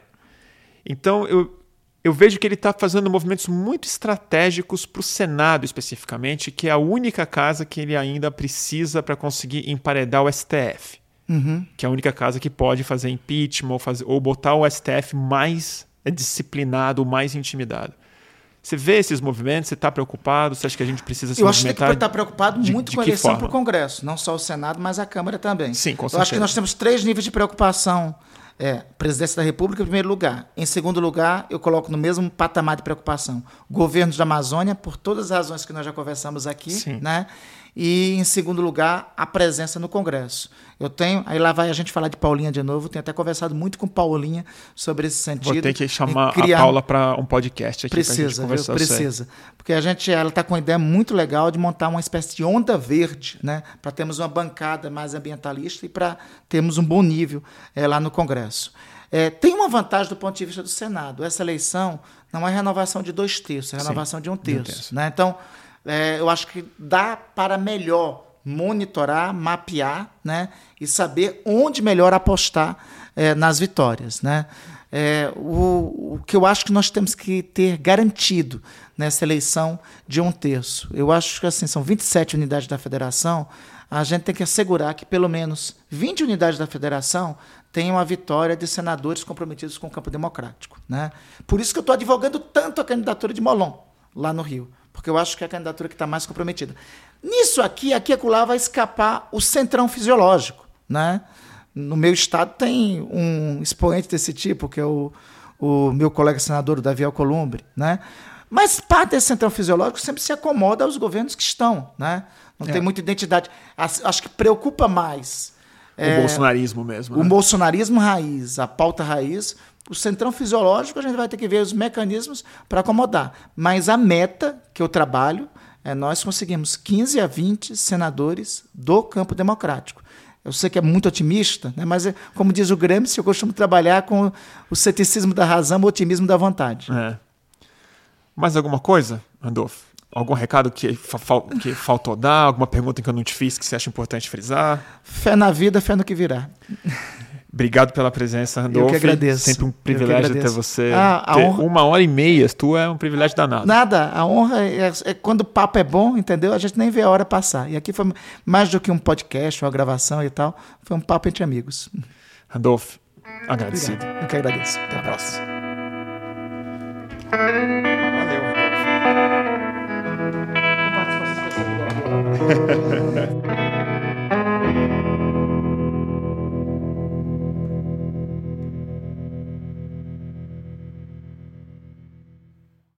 Então eu, eu vejo que ele está fazendo movimentos muito estratégicos para o Senado especificamente, que é a única casa que ele ainda precisa para conseguir emparedar o STF. Uhum. Que é a única casa que pode fazer impeachment ou, fazer, ou botar o STF mais disciplinado, mais intimidado. Você vê esses movimentos? Você está preocupado? Você acha que a gente precisa se Eu acho que tem que estar preocupado de, muito de com a eleição para o Congresso, não só o Senado, mas a Câmara também. Sim, com certeza. Eu acho que nós temos três níveis de preocupação. É, presidência da República em primeiro lugar. Em segundo lugar, eu coloco no mesmo patamar de preocupação. Governos da Amazônia, por todas as razões que nós já conversamos aqui, Sim. né? E, em segundo lugar, a presença no Congresso. Eu tenho, aí lá vai a gente falar de Paulinha de novo, tenho até conversado muito com Paulinha sobre esse sentido. Vou ter que chamar criar... a Paula para um podcast aqui precisa, conversar. Precisa, porque a gente, ela está com uma ideia muito legal de montar uma espécie de onda verde, né, para termos uma bancada mais ambientalista e para termos um bom nível é, lá no Congresso. É, tem uma vantagem do ponto de vista do Senado. Essa eleição não é renovação de dois terços, é renovação Sim, de um terço. De um terço. Né? Então, é, eu acho que dá para melhor monitorar, mapear né, e saber onde melhor apostar é, nas vitórias. Né? É, o, o, que eu acho que nós temos que ter garantido nessa eleição de um terço. Eu acho que assim, são 27 unidades da federação, a gente tem que assegurar que pelo menos 20 unidades da federação tenham a vitória de senadores comprometidos com o campo democrático. Né? Por isso que eu estou advogando tanto a candidatura de Molon lá no Rio porque eu acho que é a candidatura que está mais comprometida. Nisso aqui, aqui e acolá vai escapar o centrão fisiológico. Né? No meu estado tem um expoente desse tipo, que é o, o meu colega senador, o Davi Alcolumbre. Né? Mas parte desse centrão fisiológico sempre se acomoda aos governos que estão. Né? Não é. tem muita identidade. Acho que preocupa mais. O é, bolsonarismo mesmo. O né? bolsonarismo raiz, a pauta raiz, o centrão fisiológico, a gente vai ter que ver os mecanismos para acomodar. Mas a meta que eu trabalho é nós conseguimos 15 a 20 senadores do campo democrático. Eu sei que é muito otimista, né? mas, é, como diz o Gramsci, eu costumo trabalhar com o ceticismo da razão, o otimismo da vontade. É. Mais alguma coisa, Randolfo? Algum recado que, fa que faltou dar? Alguma pergunta que eu não te fiz que você acha importante frisar? Fé na vida, fé no que virá. [laughs] Obrigado pela presença, Randolfo. Eu que agradeço. Sempre um privilégio ter você. Ah, ter honra... Uma hora e meia, tu é um privilégio danado. Nada, a honra é, é, quando o papo é bom, entendeu? A gente nem vê a hora passar. E aqui foi mais do que um podcast, uma gravação e tal, foi um papo entre amigos. Randolfo, agradecido. Obrigado. Eu que agradeço. Até a próxima. Valeu, Randolph. [laughs]